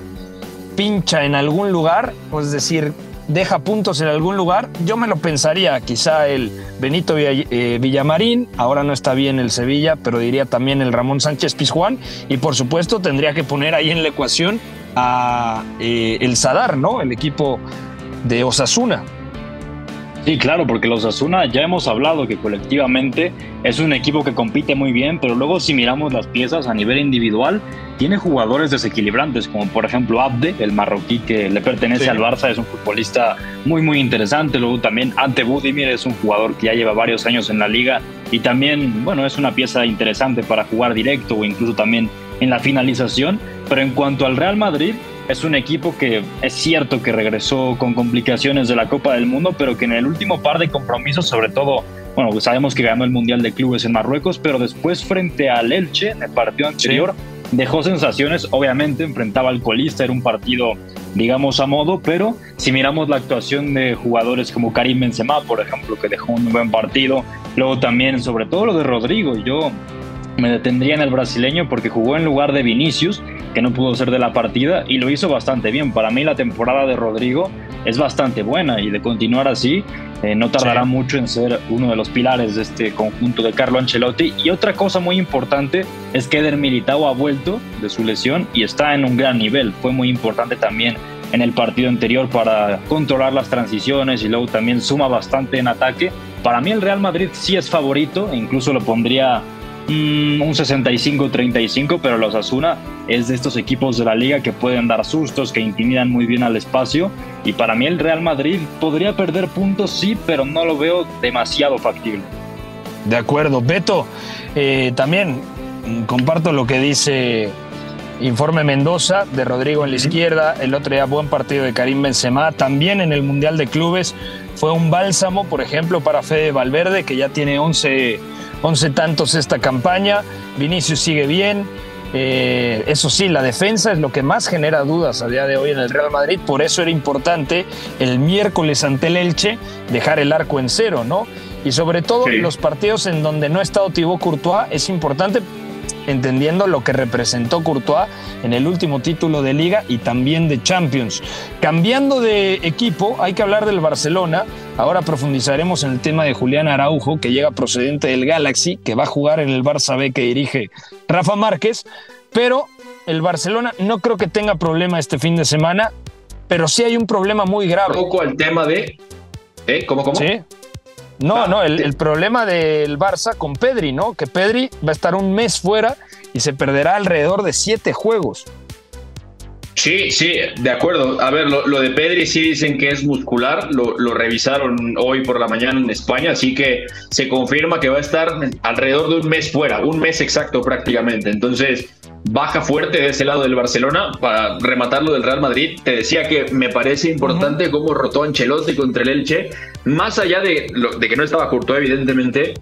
S3: pincha en algún lugar, pues decir, deja puntos en algún lugar, yo me lo pensaría, quizá el Benito eh, Villamarín, ahora no está bien el Sevilla, pero diría también el Ramón Sánchez Pizjuán, y por supuesto tendría que poner ahí en la ecuación a eh, el Sadar, ¿no? El equipo de Osasuna.
S5: Sí, claro, porque los Asuna ya hemos hablado que colectivamente es un equipo que compite muy bien, pero luego si miramos las piezas a nivel individual, tiene jugadores desequilibrantes, como por ejemplo Abde, el marroquí que le pertenece al Barça, es un futbolista muy muy interesante. Luego también Ante Budimir es un jugador que ya lleva varios años en la liga y también, bueno, es una pieza interesante para jugar directo o incluso también en la finalización. Pero en cuanto al Real Madrid, es un equipo que es cierto que regresó con complicaciones de la Copa del Mundo, pero que en el último par de compromisos, sobre todo, bueno, pues sabemos que ganó el Mundial de Clubes en Marruecos, pero después frente al Elche, en el partido anterior, dejó sensaciones, obviamente enfrentaba al colista, era un partido, digamos, a modo, pero si miramos la actuación de jugadores como Karim Benzema, por ejemplo, que dejó un buen partido, luego también, sobre todo lo de Rodrigo, yo me detendría en el brasileño porque jugó en lugar de Vinicius, que no pudo ser de la partida, y lo hizo bastante bien. Para mí la temporada de Rodrigo es bastante buena y de continuar así, eh, no tardará mucho en ser uno de los pilares de este conjunto de Carlo Ancelotti. Y otra cosa muy importante es que Eder Militao ha vuelto de su lesión y está en un gran nivel. Fue muy importante también en el partido anterior para controlar las transiciones y luego también suma bastante en ataque. Para mí el Real Madrid sí es favorito, e incluso lo pondría Mm, un 65-35, pero los Asuna es de estos equipos de la liga que pueden dar sustos, que intimidan muy bien al espacio. Y para mí el Real Madrid podría perder puntos, sí, pero no lo veo demasiado factible.
S3: De acuerdo, Beto, eh, también comparto lo que dice Informe Mendoza de Rodrigo en la izquierda, el otro día buen partido de Karim Benzema, también en el Mundial de Clubes fue un bálsamo, por ejemplo, para Fede Valverde, que ya tiene 11 11 tantos esta campaña. Vinicius sigue bien. Eh, eso sí, la defensa es lo que más genera dudas a día de hoy en el Real Madrid. Por eso era importante el miércoles ante el Elche dejar el arco en cero, ¿no? Y sobre todo los partidos en donde no ha estado Thibaut Courtois es importante entendiendo lo que representó Courtois en el último título de liga y también de Champions. Cambiando de equipo, hay que hablar del Barcelona. Ahora profundizaremos en el tema de Julián Araujo, que llega procedente del Galaxy, que va a jugar en el Barça B que dirige Rafa Márquez, pero el Barcelona no creo que tenga problema este fin de semana, pero sí hay un problema muy grave.
S4: Un poco el tema de... ¿Eh? ¿Cómo, cómo?
S3: Sí. No, no, el, problema del Barça con Pedri, ¿no? Que Pedri va a estar un mes fuera y se perderá alrededor de siete juegos.
S4: Sí, sí, de acuerdo. A ver, lo, de Pedri sí dicen que es muscular, lo, lo, revisaron hoy por la mañana en España, así que se confirma que va a estar alrededor de un mes fuera, un mes exacto prácticamente. Entonces, baja fuerte de ese lado del Barcelona para rematarlo del Real Madrid. Te decía que me parece importante cómo rotó Ancelotti contra el Elche, más allá de, de que no estaba Courtois evidentemente,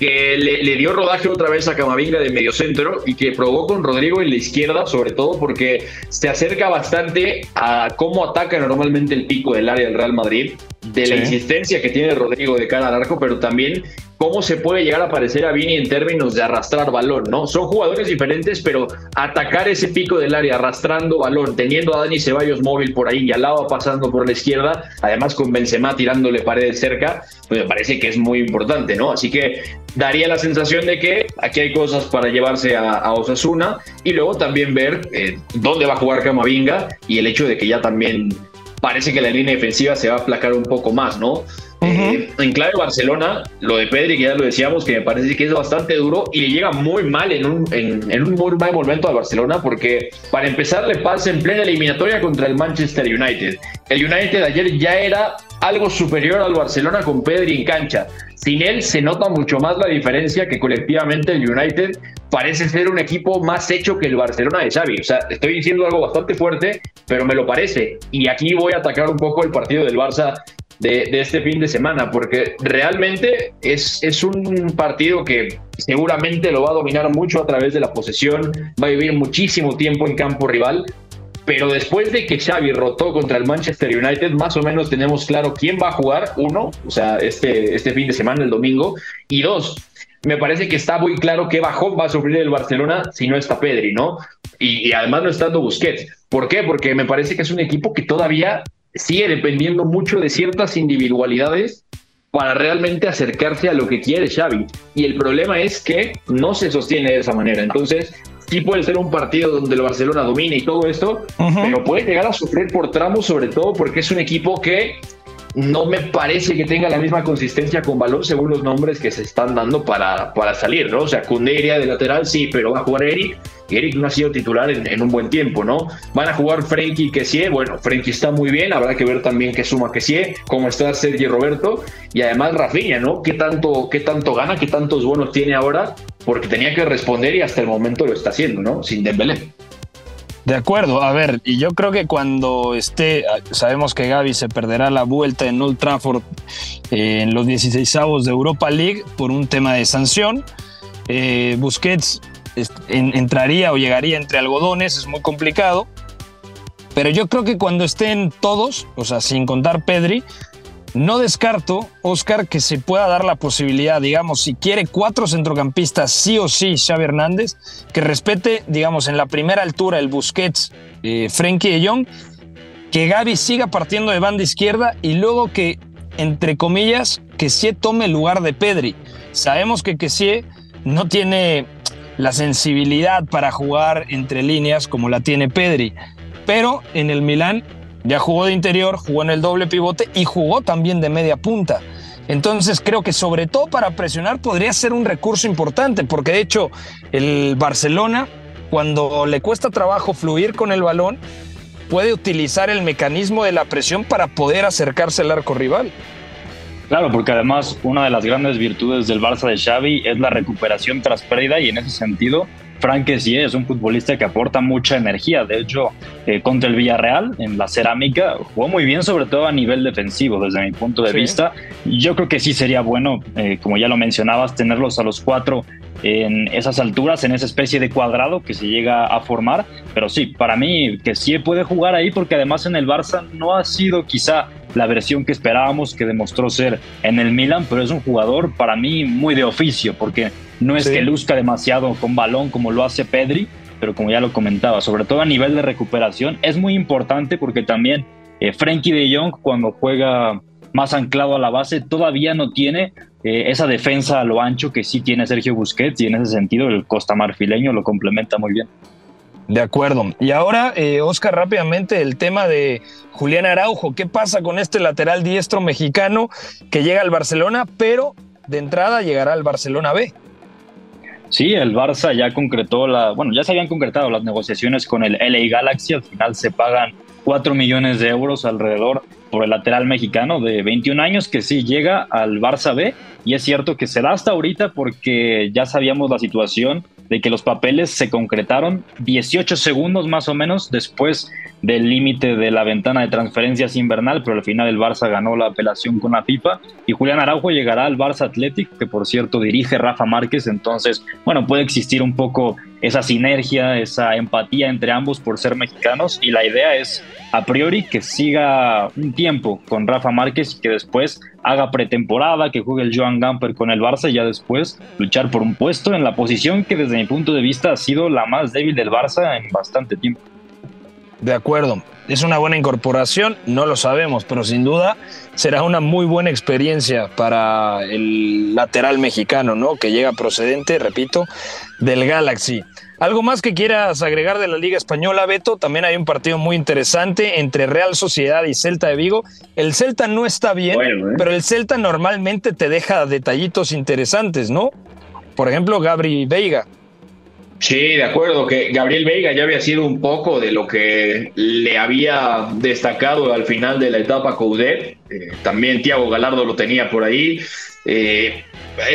S4: que le, dio rodaje otra vez a Camavinga de medio centro y que probó con Rodrigo en la izquierda, sobre todo porque se acerca bastante a cómo ataca normalmente el pico del área del Real Madrid, de la insistencia que tiene Rodrigo de cara al arco, pero también cómo se puede llegar a parecer a Vini en términos de arrastrar balón, ¿no? Son jugadores diferentes, pero atacar ese pico del área arrastrando balón, teniendo a Dani Ceballos móvil por ahí y Alaba pasando por la izquierda, además con Benzema tirándole paredes cerca, pues me parece que es muy importante, ¿no? Así que daría la sensación de que aquí hay cosas para llevarse a, Osasuna y luego también ver eh, dónde va a jugar Camavinga y el hecho de que ya también parece que la línea defensiva se va a aplacar un poco más, ¿no? Eh, en clave Barcelona, lo de Pedri, que ya lo decíamos, que me parece que es bastante duro y le llega muy mal en un, en, un muy mal momento a Barcelona, porque para empezar le pasa en plena eliminatoria contra el Manchester United. El United ayer ya era algo superior al Barcelona con Pedri en cancha. Sin él se nota mucho más la diferencia que colectivamente el United parece ser un equipo más hecho que el Barcelona de Xavi. O sea, estoy diciendo algo bastante fuerte, pero me lo parece. Y aquí voy a atacar un poco el partido del Barça de, este fin de semana, porque realmente es, es un partido que seguramente lo va a dominar mucho a través de la posesión, va a vivir muchísimo tiempo en campo rival, pero después de que Xavi rotó contra el Manchester United, más o menos tenemos claro quién va a jugar, uno, o sea, este, este fin de semana, el domingo, y dos, me parece que está muy claro qué bajón va a sufrir el Barcelona si no está Pedri, ¿no? Y, además no estando Busquets. ¿Por qué? Porque me parece que es un equipo que todavía sigue dependiendo mucho de ciertas individualidades para realmente acercarse a lo que quiere Xavi. Y el problema es que no se sostiene de esa manera. Entonces, sí puede ser un partido donde el Barcelona domine y todo esto, pero puede llegar a sufrir por tramos, sobre todo porque es un equipo que no me parece que tenga la misma consistencia con balón según los nombres que se están dando para, para salir, ¿no? O sea, Kunderia de lateral sí, pero va a jugar Eric. Eric no ha sido titular en, un buen tiempo, ¿no? Van a jugar Frenkie y Kessie. Bueno, Frenkie está muy bien, habrá que ver también qué suma Kessie, cómo está Sergio Roberto y además Rafinha, ¿no? ¿Qué tanto, qué tanto gana, qué tantos buenos tiene ahora? Porque tenía que responder y hasta el momento lo está haciendo, ¿no? Sin Dembélé.
S3: De acuerdo, a ver, y yo creo que cuando esté, sabemos que Gaby se perderá la vuelta en Old Trafford eh, en los 16 de Europa League por un tema de sanción. Eh, Busquets entraría o llegaría entre algodones, es muy complicado. Pero yo creo que cuando estén todos, o sea, sin contar Pedri, no descarto, Oscar, que se pueda dar la posibilidad, digamos, si quiere cuatro centrocampistas, sí o sí, Xavi Hernández, que respete, digamos, en la primera altura el Busquets, eh, Frenkie de que Gaby siga partiendo de banda izquierda y luego que, entre comillas, que sí tome el lugar de Pedri. Sabemos que Kessie no tiene la sensibilidad para jugar entre líneas como la tiene Pedri, pero en el Milán ya jugó de interior, jugó en el doble pivote y jugó también de media punta. Entonces creo que sobre todo para presionar podría ser un recurso importante, porque de hecho el Barcelona, cuando le cuesta trabajo fluir con el balón, puede utilizar el mecanismo de la presión para poder acercarse al arco rival.
S5: Claro, porque además una de las grandes virtudes del Barça de Xavi es la recuperación tras pérdida y en ese sentido Frank sí es un futbolista que aporta mucha energía. De hecho, eh, contra el Villarreal en la cerámica jugó muy bien, sobre todo a nivel defensivo, desde mi punto de vista. Yo creo que sí sería bueno, eh, como ya lo mencionabas, tenerlos a los cuatro en esas alturas, en esa especie de cuadrado que se llega a formar. Pero sí, para mí que sí puede jugar ahí porque además en el Barça no ha sido quizá la versión que esperábamos que demostró ser en el Milan, pero es un jugador para mí muy de oficio porque no es que luzca demasiado con balón como lo hace Pedri, pero como ya lo comentaba, sobre todo a nivel de recuperación, es muy importante porque también eh, Frankie de Jong cuando juega más anclado a la base todavía no tiene eh, esa defensa a lo ancho que sí tiene Sergio Busquets y en ese sentido el Costa Marfileño lo complementa muy bien.
S3: De acuerdo. Y ahora, eh, Oscar, rápidamente el tema de Julián Araujo. ¿Qué pasa con este lateral diestro mexicano que llega al Barcelona, pero de entrada llegará al Barcelona B?
S5: Sí, el Barça ya concretó la, bueno, ya se habían concretado las negociaciones con el LA Galaxy, al final se pagan 4 millones de euros alrededor por el lateral mexicano de 21 años que sí llega al Barça B y es cierto que se da hasta ahorita porque ya sabíamos la situación de que los papeles se concretaron 18 segundos más o menos después del límite de la ventana de transferencias invernal, pero al final el Barça ganó la apelación con la FIFA. Y Julián Araujo llegará al Barça Athletic, que por cierto dirige Rafa Márquez, entonces, bueno, puede existir un poco esa sinergia, esa empatía entre ambos por ser mexicanos y la idea es a priori que siga un tiempo con Rafa Márquez y que después haga pretemporada, que juegue el Joan Gamper con el Barça y ya después luchar por un puesto en la posición que desde mi punto de vista ha sido la más débil del Barça en bastante tiempo.
S3: De acuerdo. Es una buena incorporación, no lo sabemos, pero sin duda será una muy buena experiencia para el lateral mexicano, ¿no? Que llega procedente, repito, del Galaxy. ¿Algo más que quieras agregar de la Liga Española, Beto? También hay un partido muy interesante entre Real Sociedad y Celta de Vigo. El Celta no está bien, ¿eh? pero el Celta normalmente te deja detallitos interesantes, ¿no? Por ejemplo, Gabri Veiga.
S4: Sí, de acuerdo, que Gabriel Veiga ya había sido un poco de lo que le había destacado al final de la etapa Coudet. Eh, también Thiago Galardo lo tenía por ahí. Eh,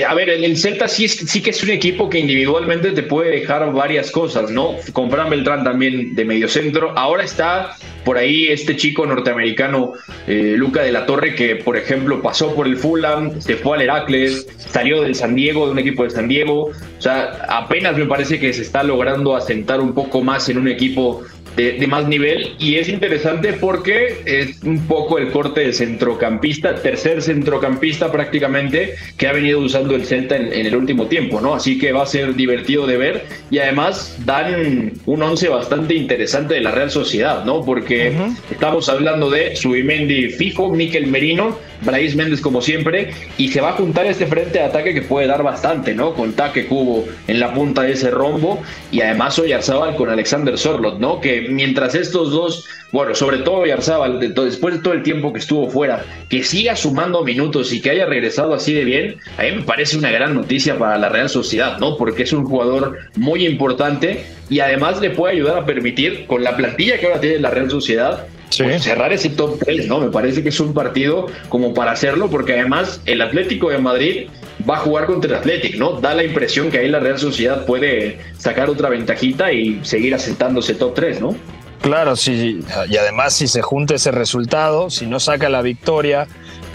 S4: a ver, el Celta sí, sí que es un equipo que individualmente te puede dejar varias cosas, ¿no? Con Fran Beltrán también de medio centro. Ahora está por ahí este chico norteamericano, eh, Luca de la Torre, que por ejemplo pasó por el Fulham, se fue al Heracles, salió del San Diego, de un equipo de San Diego. O sea, apenas me parece que se está logrando asentar un poco más en un equipo de, más nivel y es interesante porque es un poco el corte de centrocampista, tercer centrocampista prácticamente que ha venido usando el Celta en, el último tiempo, ¿no? Así que va a ser divertido de ver y además dan un once bastante interesante de la Real Sociedad, ¿no? Porque estamos hablando de Subimendi fijo, Miquel Merino, Brais Méndez como siempre y se va a juntar este frente de ataque que puede dar bastante, ¿no? Con Taque Cubo en la punta de ese rombo y además Oyarzábal con Alexander Sorlot, ¿no? Que mientras estos dos, bueno, sobre todo Oyarzábal, después de todo el tiempo que estuvo fuera, que siga sumando minutos y que haya regresado así de bien, a mí me parece una gran noticia para la Real Sociedad, ¿no? Porque es un jugador muy importante y además le puede ayudar a permitir, con la plantilla que ahora tiene la Real Sociedad, pues, cerrar ese top 3, ¿no? Me parece que es un partido como para hacerlo, porque además el Atlético de Madrid va a jugar contra el Atlético, ¿no? Da la impresión que ahí la Real Sociedad puede sacar otra ventajita y seguir asentándose top 3, ¿no?
S3: Claro, sí, y además si se junta ese resultado, si no saca la victoria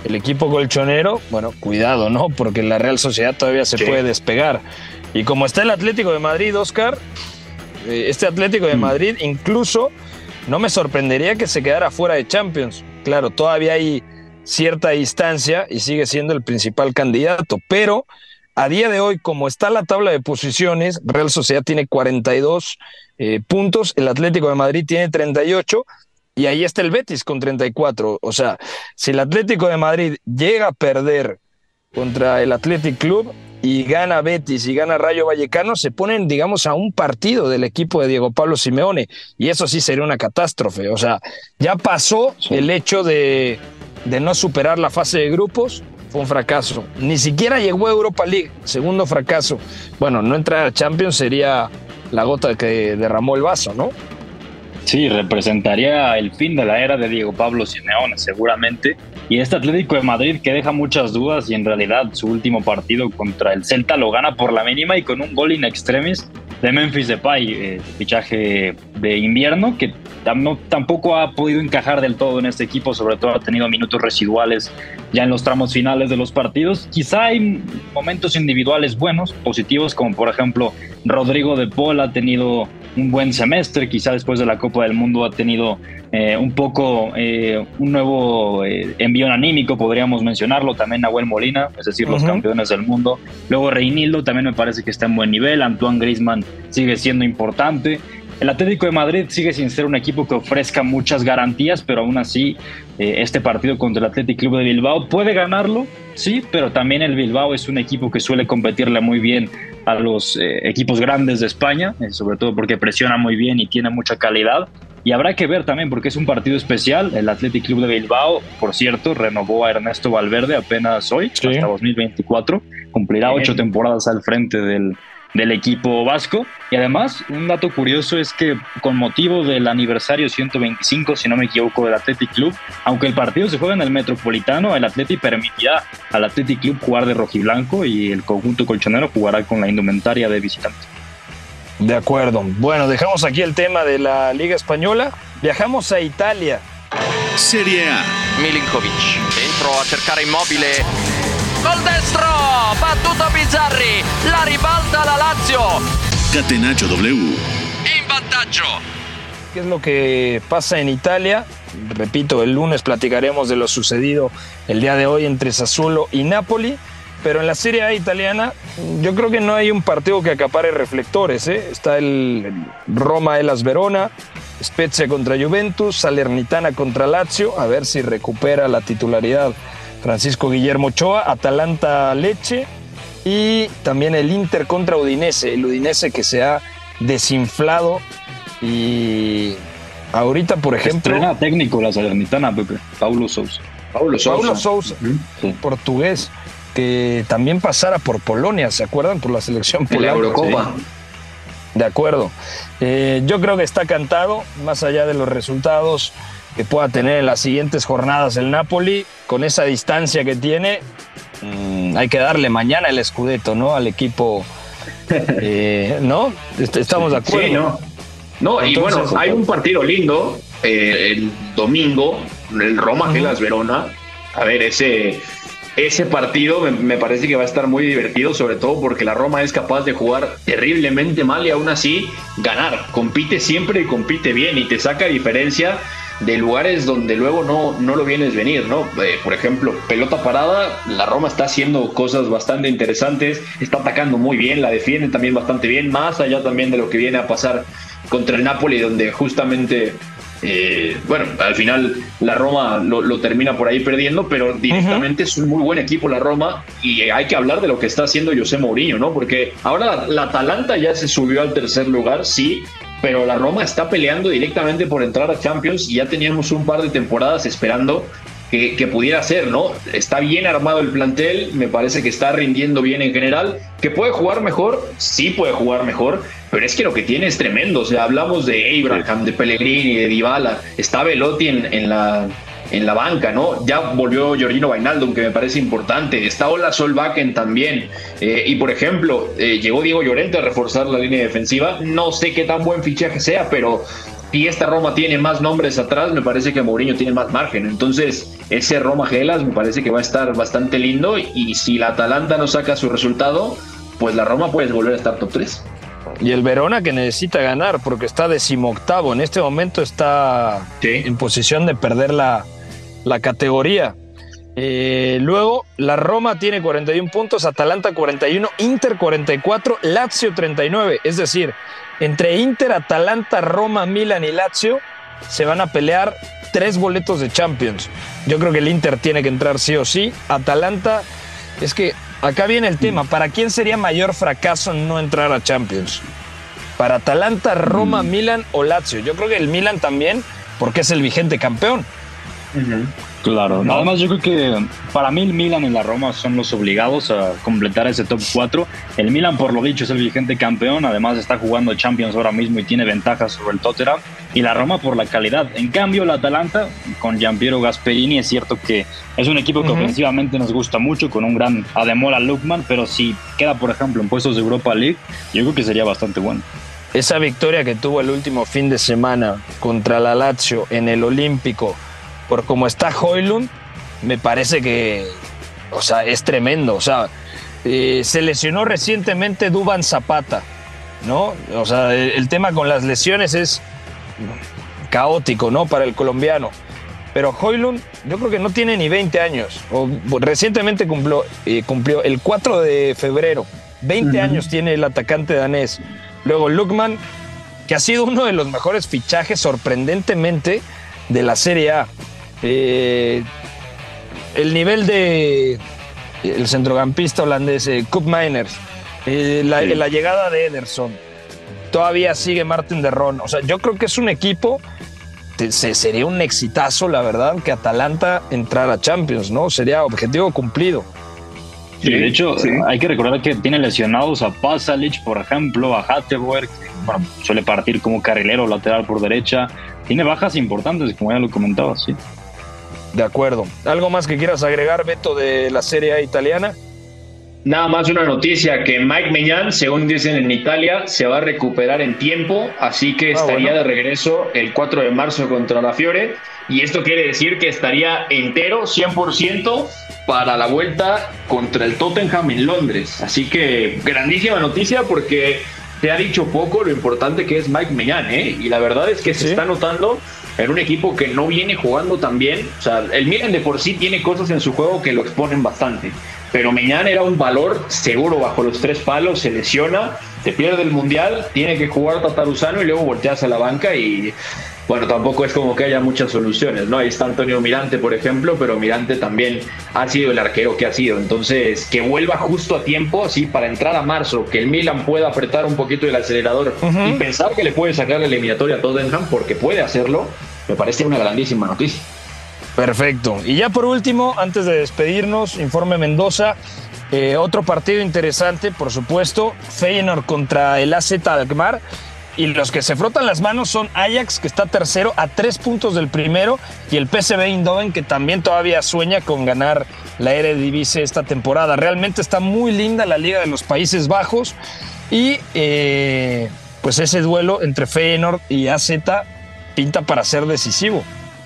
S3: el equipo colchonero, bueno, cuidado, ¿no? Porque la Real Sociedad todavía se puede despegar. Y como está el Atlético de Madrid, Oscar, eh, este Atlético de mm. Madrid incluso no me sorprendería que se quedara fuera de Champions. Claro, todavía hay cierta distancia y sigue siendo el principal candidato, pero a día de hoy, como está la tabla de posiciones, Real Sociedad tiene 42 eh, puntos, el Atlético de Madrid tiene 38 y ahí está el Betis con 34. O sea, si el Atlético de Madrid llega a perder contra el Athletic Club, y gana Betis y gana Rayo Vallecano, se ponen, digamos, a un partido del equipo de Diego Pablo Simeone. Y eso sí sería una catástrofe. O sea, ya pasó el hecho de, de no superar la fase de grupos, fue un fracaso. Ni siquiera llegó a Europa League, segundo fracaso. Bueno, no entrar a Champions sería la gota que derramó el vaso, ¿no?
S5: Sí, representaría el fin de la era de Diego Pablo Simeone, seguramente. Y este Atlético de Madrid que deja muchas dudas y en realidad su último partido contra el Celta lo gana por la mínima y con un gol in extremis de Memphis Depay, eh, fichaje de invierno que tampoco ha podido encajar del todo en este equipo, sobre todo ha tenido minutos residuales ya en los tramos finales de los partidos. Quizá hay momentos individuales buenos, positivos, como por ejemplo Rodrigo de Paul ha tenido un buen semestre, quizá después de la Copa del Mundo ha tenido eh, un poco eh, un nuevo eh, envío anímico, podríamos mencionarlo, también Nahuel Molina, es decir, los campeones del mundo. Luego Reinildo también me parece que está en buen nivel, Antoine Griezmann sigue siendo importante. El Atlético de Madrid sigue sin ser un equipo que ofrezca muchas garantías, pero aún así este partido contra el Athletic Club de Bilbao puede ganarlo, sí, pero también el Bilbao es un equipo que suele competirle muy bien a los eh, equipos grandes de España, eh, sobre todo porque presiona muy bien y tiene mucha calidad. Y habrá que ver también porque es un partido especial. El Athletic Club de Bilbao, por cierto, renovó a Ernesto Valverde apenas hoy, hasta 2024. Cumplirá ocho temporadas al frente del, del equipo vasco. Y además, un dato curioso es que con motivo del aniversario 125, si no me equivoco, del Athletic Club, aunque el partido se juega en el Metropolitano, el Athletic permitirá al Athletic Club jugar de rojiblanco y el conjunto colchonero jugará con la indumentaria de visitante.
S3: De acuerdo. Bueno, dejamos aquí el tema de la Liga Española. Viajamos a Italia.
S2: Serie A.
S10: Milinkovic. Dentro a cercare Immobile. Col destro, battuto Bizzarri, la ribalta la Lazio.
S2: Catenaccio W.
S10: In vantaggio.
S3: ¿Qué es lo que pasa en Italia? Repito, el lunes platicaremos de lo sucedido el día de hoy entre Sassuolo y Napoli. Pero en la Serie A italiana, yo creo que no hay un partido que acapare reflectores. ¿eh? Está el Roma-Elas Verona, Spezia contra Juventus, Salernitana contra Lazio, a ver si recupera la titularidad Francisco Guillermo Ochoa, Atalanta Leche y también el Inter contra Udinese, el Udinese que se ha desinflado y ahorita, por ejemplo...
S5: Estrena técnico la Salernitana, Pepe, Paulo Sousa.
S3: Paulo Sousa. Paulo Sousa, portugués, que también pasara por Polonia, ¿se acuerdan? Por la selección
S4: polaca. La Eurocopa.
S3: De acuerdo. Eh, yo creo que está cantado, más allá de los resultados que pueda tener en las siguientes jornadas el Napoli, con esa distancia que tiene, mm, hay que darle mañana el escudeto, ¿no? Al equipo, eh, ¿no? Est- Estamos de acuerdo.
S4: Sí, no. No, y
S3: Entonces,
S4: bueno, hay un partido lindo eh, el domingo, el Roma Gelas Verona. A ver, ese, ese partido me, me parece que va a estar muy divertido, sobre todo porque la Roma es capaz de jugar terriblemente mal y aún así ganar. Compite siempre y compite bien y te saca diferencia de lugares donde luego no, no lo vienes venir, ¿no? Eh, por ejemplo, pelota parada, la Roma está haciendo cosas bastante interesantes, está atacando muy bien, la defiende también bastante bien, más allá también de lo que viene a pasar contra el Napoli, donde justamente, eh, bueno, al final la Roma lo, lo termina por ahí perdiendo, pero directamente es un muy buen equipo la Roma y hay que hablar de lo que está haciendo José Mourinho, ¿no? Porque ahora la, la Atalanta ya se subió al tercer lugar, sí, pero la Roma está peleando directamente por entrar a Champions y ya teníamos un par de temporadas esperando que, que, pudiera ser, ¿no? Está bien armado el plantel, me parece que está rindiendo bien en general, que puede jugar mejor, sí puede jugar mejor, pero es que lo que tiene es tremendo, o sea, hablamos de Abraham, de Pellegrini, de Dybala, está Velotti en, en la en la banca, ¿no? Ya volvió Giorgino Bainaldum, que me parece importante. Está Ola Solbakken también. Eh, y por ejemplo, eh, llegó Diego Llorente a reforzar la línea defensiva. No sé qué tan buen fichaje sea, pero si esta Roma tiene más nombres atrás, me parece que Mourinho tiene más margen. Entonces, ese Roma Gelas me parece que va a estar bastante lindo. Y si la Atalanta no saca su resultado, pues la Roma puede volver a estar top 3.
S3: Y el Verona que necesita ganar porque está decimoctavo. En este momento está
S4: sí.
S3: en posición de perder la, la categoría. Eh, luego, la Roma tiene 41 puntos, Atalanta 41, Inter 44, Lazio 39. Es decir, entre Inter, Atalanta, Roma, Milan y Lazio se van a pelear tres boletos de Champions. Yo creo que el Inter tiene que entrar sí o sí. Atalanta, es que acá viene el tema. ¿Para quién sería mayor fracaso no entrar a Champions? ¿Para Atalanta, Roma, Milan o Lazio? Yo creo que el Milan también, porque es el vigente campeón.
S5: Uh -huh. Claro, ¿No? además yo creo que para mí el Milan y la Roma son los obligados a completar ese top 4. El Milan, por lo dicho, es el vigente campeón, además está jugando Champions ahora mismo y tiene ventajas sobre el Tottenham. Y la Roma por la calidad. En cambio, la Atalanta, con Giampiero Gasperini, es cierto que es un equipo que uh -huh. ofensivamente nos gusta mucho, con un gran Ademola Lukman, pero si queda, por ejemplo, en puestos de Europa League, yo creo que sería bastante bueno.
S3: Esa victoria que tuvo el último fin de semana contra la Lazio en el Olímpico, por cómo está Hoylund, me parece que, o sea, es tremendo. O sea, eh, se lesionó recientemente Duban Zapata, ¿no? O sea, el, el, tema con las lesiones es caótico, ¿no? Para el colombiano. Pero Hoylund, yo creo que no tiene ni 20 años. O, recientemente cumplió, eh, cumplió el 4 de febrero. 20 uh -huh. años tiene el atacante danés. Luego Lukman, que ha sido uno de los mejores fichajes sorprendentemente de la Serie A. Eh, el nivel de el centrocampista holandés eh, Koop Miners, eh, la, sí. la, llegada de Ederson, todavía sigue Martin de Ron. O sea, yo creo que es un equipo, te, se, sería un exitazo, la verdad, que Atalanta entrara a Champions, ¿no? Sería objetivo cumplido.
S5: Sí, de hecho, sí. hay que recordar que tiene lesionados a Pasalic, por ejemplo, a Hatteberg, que bueno, suele partir como carrilero lateral por derecha. Tiene bajas importantes, como ya lo comentaba, sí.
S3: De acuerdo. ¿Algo más que quieras agregar, Beto, de la Serie A italiana?
S4: Nada más una noticia que Mike Meñán, según dicen en Italia, se va a recuperar en tiempo, así que ah, estaría bueno. de regreso el 4 de marzo contra la Fiore. Y esto quiere decir que estaría entero, 100%, para la vuelta contra el Tottenham en Londres. Así que grandísima noticia porque se ha dicho poco lo importante que es Mike Meñán, ¿eh? Y la verdad es que se está notando en un equipo que no viene jugando tan bien. O sea, el Milan de por sí tiene cosas en su juego que lo exponen bastante. Pero Meñán era un valor seguro bajo los tres palos, se lesiona, se pierde el mundial, tiene que jugar Tataruzano y luego voltearse a la banca y bueno, tampoco es como que haya muchas soluciones, ¿no? Ahí está Antonio Mirante, por ejemplo, pero Mirante también ha sido el arquero que ha sido. Entonces, que vuelva justo a tiempo, así, para entrar a marzo, que el Milan pueda apretar un poquito el acelerador uh -huh. y pensar que le puede sacar la eliminatoria a Tottenham, porque puede hacerlo, me parece una grandísima noticia.
S3: Perfecto. Y ya por último, antes de despedirnos, informe Mendoza. Eh, otro partido interesante, por supuesto, Feyenoord contra el AZ Alkmaar. Y los que se frotan las manos son Ajax, que está tercero a tres puntos del primero, y el PSV Eindhoven, que también todavía sueña con ganar la Eredivisie esta temporada. Realmente está muy linda la Liga de los Países Bajos y eh, pues ese duelo entre Feyenoord y AZ pinta para ser decisivo.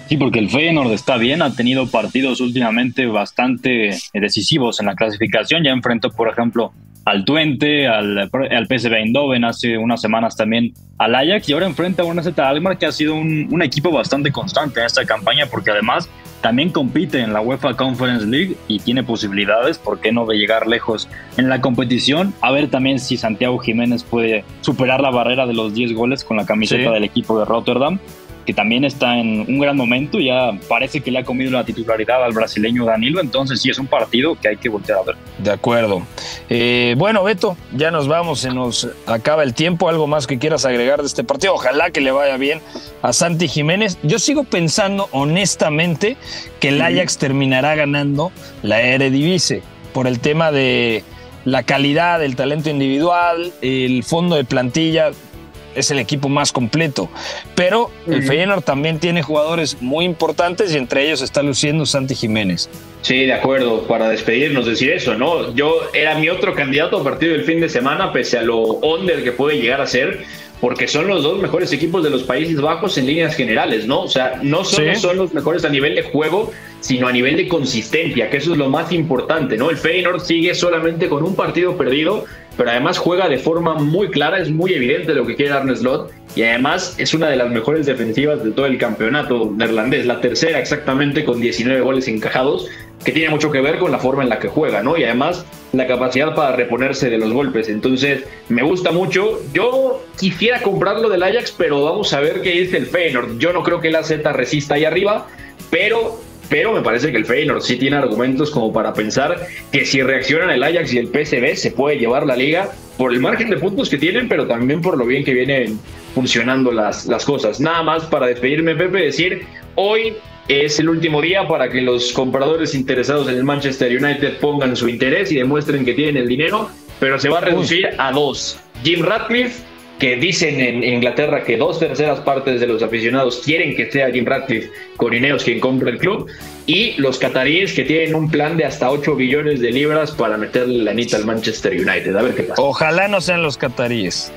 S5: Sí, porque el Feyenoord está bien, ha tenido partidos últimamente bastante decisivos en la clasificación. Ya enfrentó, por ejemplo, al Twente, al, al PSV Eindhoven, hace unas semanas también al Ajax y ahora enfrenta a una Z Almar que ha sido un, un, equipo bastante constante en esta campaña porque además también compite en la UEFA Conference League y tiene posibilidades, ¿por qué no de llegar lejos en la competición? A ver también si Santiago Jiménez puede superar la barrera de los 10 goles con la camiseta sí. del equipo de Rotterdam que también está en un gran momento, ya parece que le ha comido la titularidad al brasileño Danilo, entonces sí es un partido que hay que voltear a ver.
S3: De acuerdo. Eh, bueno, Beto, ya nos vamos, se nos acaba el tiempo, algo más que quieras agregar de este partido, ojalá que le vaya bien a Santi Jiménez. Yo sigo pensando honestamente que el Ajax terminará ganando la Eredivisie por el tema de la calidad, el talento individual, el fondo de plantilla, es el equipo más completo. Pero el Feyenoord también tiene jugadores muy importantes y entre ellos está luciendo Santi Jiménez.
S4: Sí, de acuerdo, para despedirnos decir eso, ¿no? Yo era mi otro candidato a partir del fin de semana, pese a lo under que puede llegar a ser, porque son los dos mejores equipos de los Países Bajos en líneas generales, ¿no? O sea, no solo ¿Sí? son los mejores a nivel de juego, sino a nivel de consistencia, que eso es lo más importante, ¿no? El Feyenoord sigue solamente con un partido perdido, pero además juega de forma muy clara, es muy evidente lo que quiere Arne Slot y además es una de las mejores defensivas de todo el campeonato neerlandés, la tercera exactamente con 19 goles encajados, que tiene mucho que ver con la forma en la que juega, ¿no? Y además la capacidad para reponerse de los golpes. Entonces, me gusta mucho. Yo quisiera comprarlo del Ajax, pero vamos a ver qué dice el Feyenoord. Yo no creo que la Z resista ahí arriba, pero pero me parece que el Feyenoord sí tiene argumentos como para pensar que si reaccionan el Ajax y el PSV se puede llevar la liga por el margen de puntos que tienen, pero también por lo bien que vienen funcionando las, las cosas. Nada más para despedirme, Pepe, decir, hoy es el último día para que los compradores interesados en el Manchester United pongan su interés y demuestren que tienen el dinero, pero se va a reducir a dos. Jim Ratcliffe que dicen en Inglaterra que dos terceras partes de los aficionados quieren que sea Jim Ratcliffe con Ineos quien compre el club, y los cataríes que tienen un plan de hasta 8 billones de libras para meterle la anita al Manchester United. A ver qué pasa.
S3: Ojalá no sean los cataríes.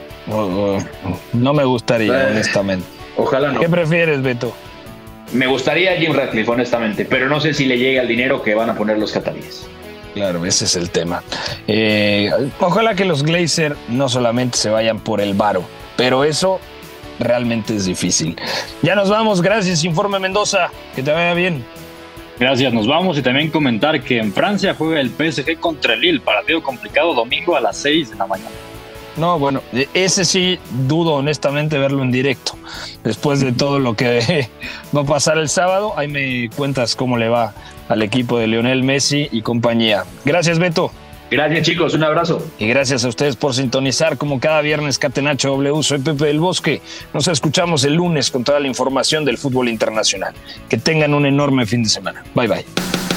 S3: No me gustaría, eh, honestamente.
S4: Ojalá no.
S3: ¿Qué prefieres, Beto?
S4: Me gustaría Jim Ratcliffe, honestamente, pero no sé si le llega el dinero que van a poner los cataríes.
S3: Claro, ese es el tema. Eh, ojalá que los Glazer no solamente se vayan por el varo, pero eso realmente es difícil. Ya nos vamos, gracias, Informe Mendoza, que te vaya bien.
S5: Gracias, nos vamos y también comentar que en Francia juega el PSG contra el Lille, partido complicado domingo a las 6 de la mañana.
S3: No, bueno, ese sí dudo honestamente verlo en directo. Después de todo lo que va a pasar el sábado, ahí me cuentas cómo le va al equipo de Lionel Messi y compañía. Gracias, Beto.
S4: Gracias, chicos. Un abrazo.
S3: Y gracias a ustedes por sintonizar como cada viernes Catenacho W. Soy Pepe del Bosque. Nos escuchamos el lunes con toda la información del fútbol internacional. Que tengan un enorme fin de semana. Bye, bye